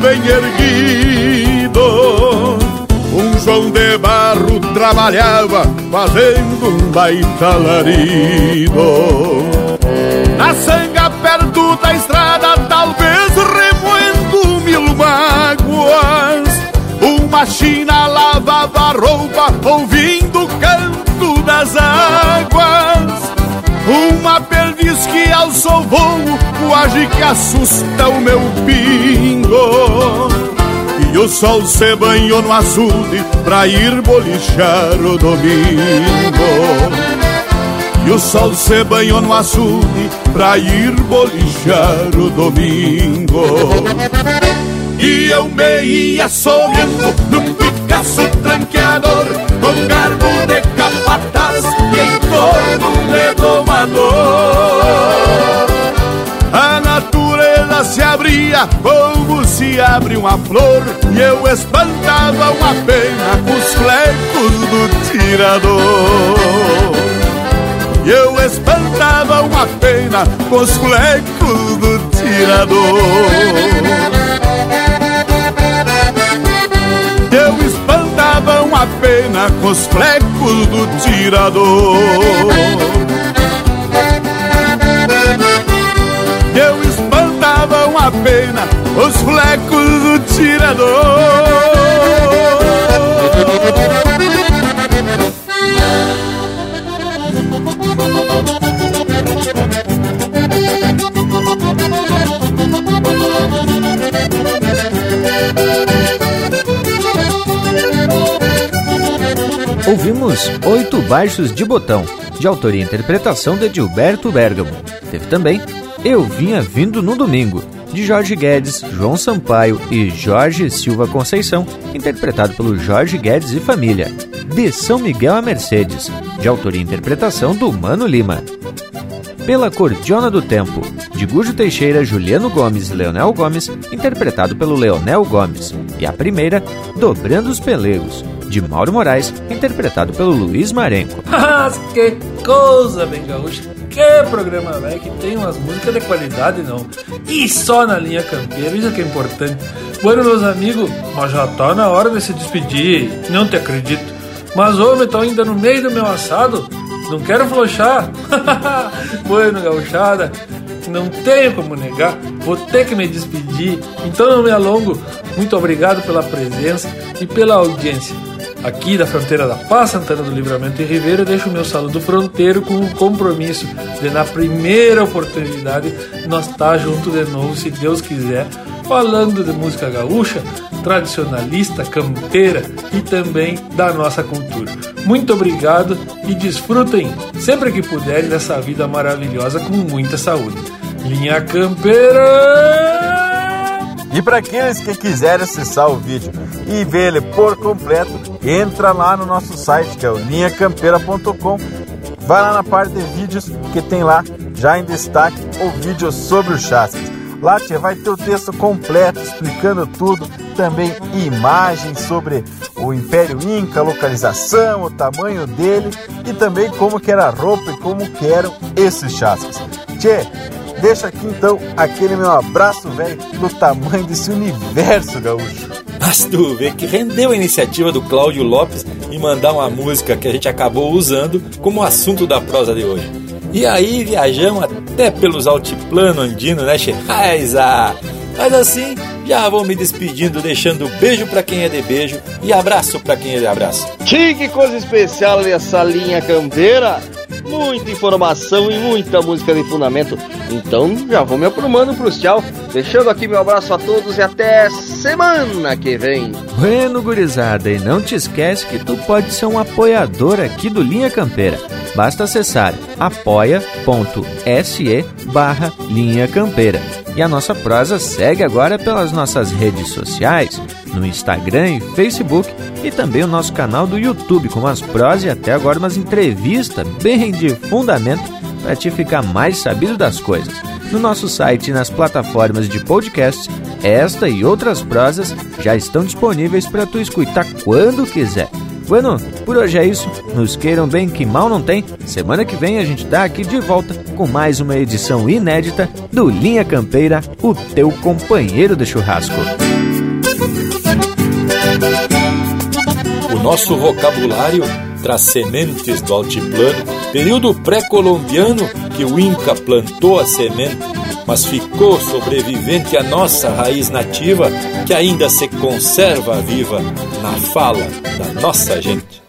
Bem erguido Um João de Barro trabalhava fazendo um baita alarido na sanga perto da estrada, talvez remoendo mil mágoas. Uma china lavava roupa, ouvindo o canto das águas. Uma perdiz que alçou voo, coage que assusta o meu pingo. E o sol se banhou no açude pra ir bolichar o domingo. E o sol se banhou no açude pra ir bolichar o domingo. E eu me ia sobrando num Picasso tranqueador, com garbo de capataz e em torno de domador. A natureza se abria como se abre uma flor, e eu espantava uma pena com os flecos do tirador. Eu espantava uma pena com os flecos do tirador. Eu espantava uma pena com os flecos do tirador. Eu espantava uma pena os flecos do tirador. Ouvimos Oito Baixos de Botão, de autoria e interpretação de Gilberto Bergamo. Teve também Eu Vinha Vindo no Domingo, de Jorge Guedes, João Sampaio e Jorge Silva Conceição, interpretado pelo Jorge Guedes e família. De São Miguel a Mercedes, de autoria e interpretação do Mano Lima. Pela Cordiona do Tempo, de Gujo Teixeira, Juliano Gomes e Leonel Gomes, interpretado pelo Leonel Gomes. E a primeira, Dobrando os Pelegos, de Mauro Moraes, interpretado pelo Luiz Marenco. Que coisa, bem gaúcha! Que programa velho que tem umas músicas de qualidade, não. E só na linha campeira, isso é que é importante. Bueno, meus amigos, mas já tá na hora de se despedir, não te acredito. Mas, homem, tô ainda no meio do meu assado, não quero flochar. bueno, gauchada, não tenho como negar, vou ter que me despedir, então não me alongo. Muito obrigado pela presença e pela audiência. Aqui da fronteira da Paz, Santana do Livramento e Ribeira, deixo o meu saludo fronteiro com o compromisso de, na primeira oportunidade, nós estar tá junto de novo, se Deus quiser, falando de música gaúcha, tradicionalista, campeira e também da nossa cultura. Muito obrigado e desfrutem sempre que puderem dessa vida maravilhosa com muita saúde. Linha Campeira! E para aqueles que quiserem acessar o vídeo e ver ele por completo, entra lá no nosso site que é o linhacampeira.com. Vai lá na parte de vídeos que tem lá já em destaque o vídeo sobre o chassis. Lá tia, vai ter o texto completo explicando tudo, também imagens sobre o Império Inca, localização, o tamanho dele e também como que era a roupa e como que eram esses chassis. Tchê, Deixa aqui então aquele meu abraço, velho, do tamanho desse universo gaúcho. Mas tu vê que rendeu a iniciativa do Cláudio Lopes em mandar uma música que a gente acabou usando como assunto da prosa de hoje. E aí viajamos até pelos altiplanos andinos, né, Che? Mas assim, já vou me despedindo, deixando beijo para quem é de beijo e abraço para quem é de abraço. Que coisa especial nessa linha campeira! Muita informação e muita música de fundamento. Então já vou me aprumando pros tchau, deixando aqui meu abraço a todos e até semana que vem. Bueno, gurizada, e não te esquece que tu pode ser um apoiador aqui do Linha Campeira. Basta acessar apoia.se barra Linha Campeira. E a nossa prosa segue agora pelas nossas redes sociais, no Instagram e Facebook e também o nosso canal do YouTube com umas prosas e até agora umas entrevistas bem de fundamento para te ficar mais sabido das coisas. No nosso site e nas plataformas de podcast, esta e outras prosas já estão disponíveis para tu escutar quando quiser. Bueno, por hoje é isso. Nos queiram bem que mal não tem. Semana que vem a gente tá aqui de volta com mais uma edição inédita do Linha Campeira, o teu companheiro de churrasco. O nosso vocabulário traz sementes do altiplano, período pré-colombiano que o Inca plantou a semente, mas ficou sobrevivente a nossa raiz nativa que ainda se conserva viva na fala da nossa gente.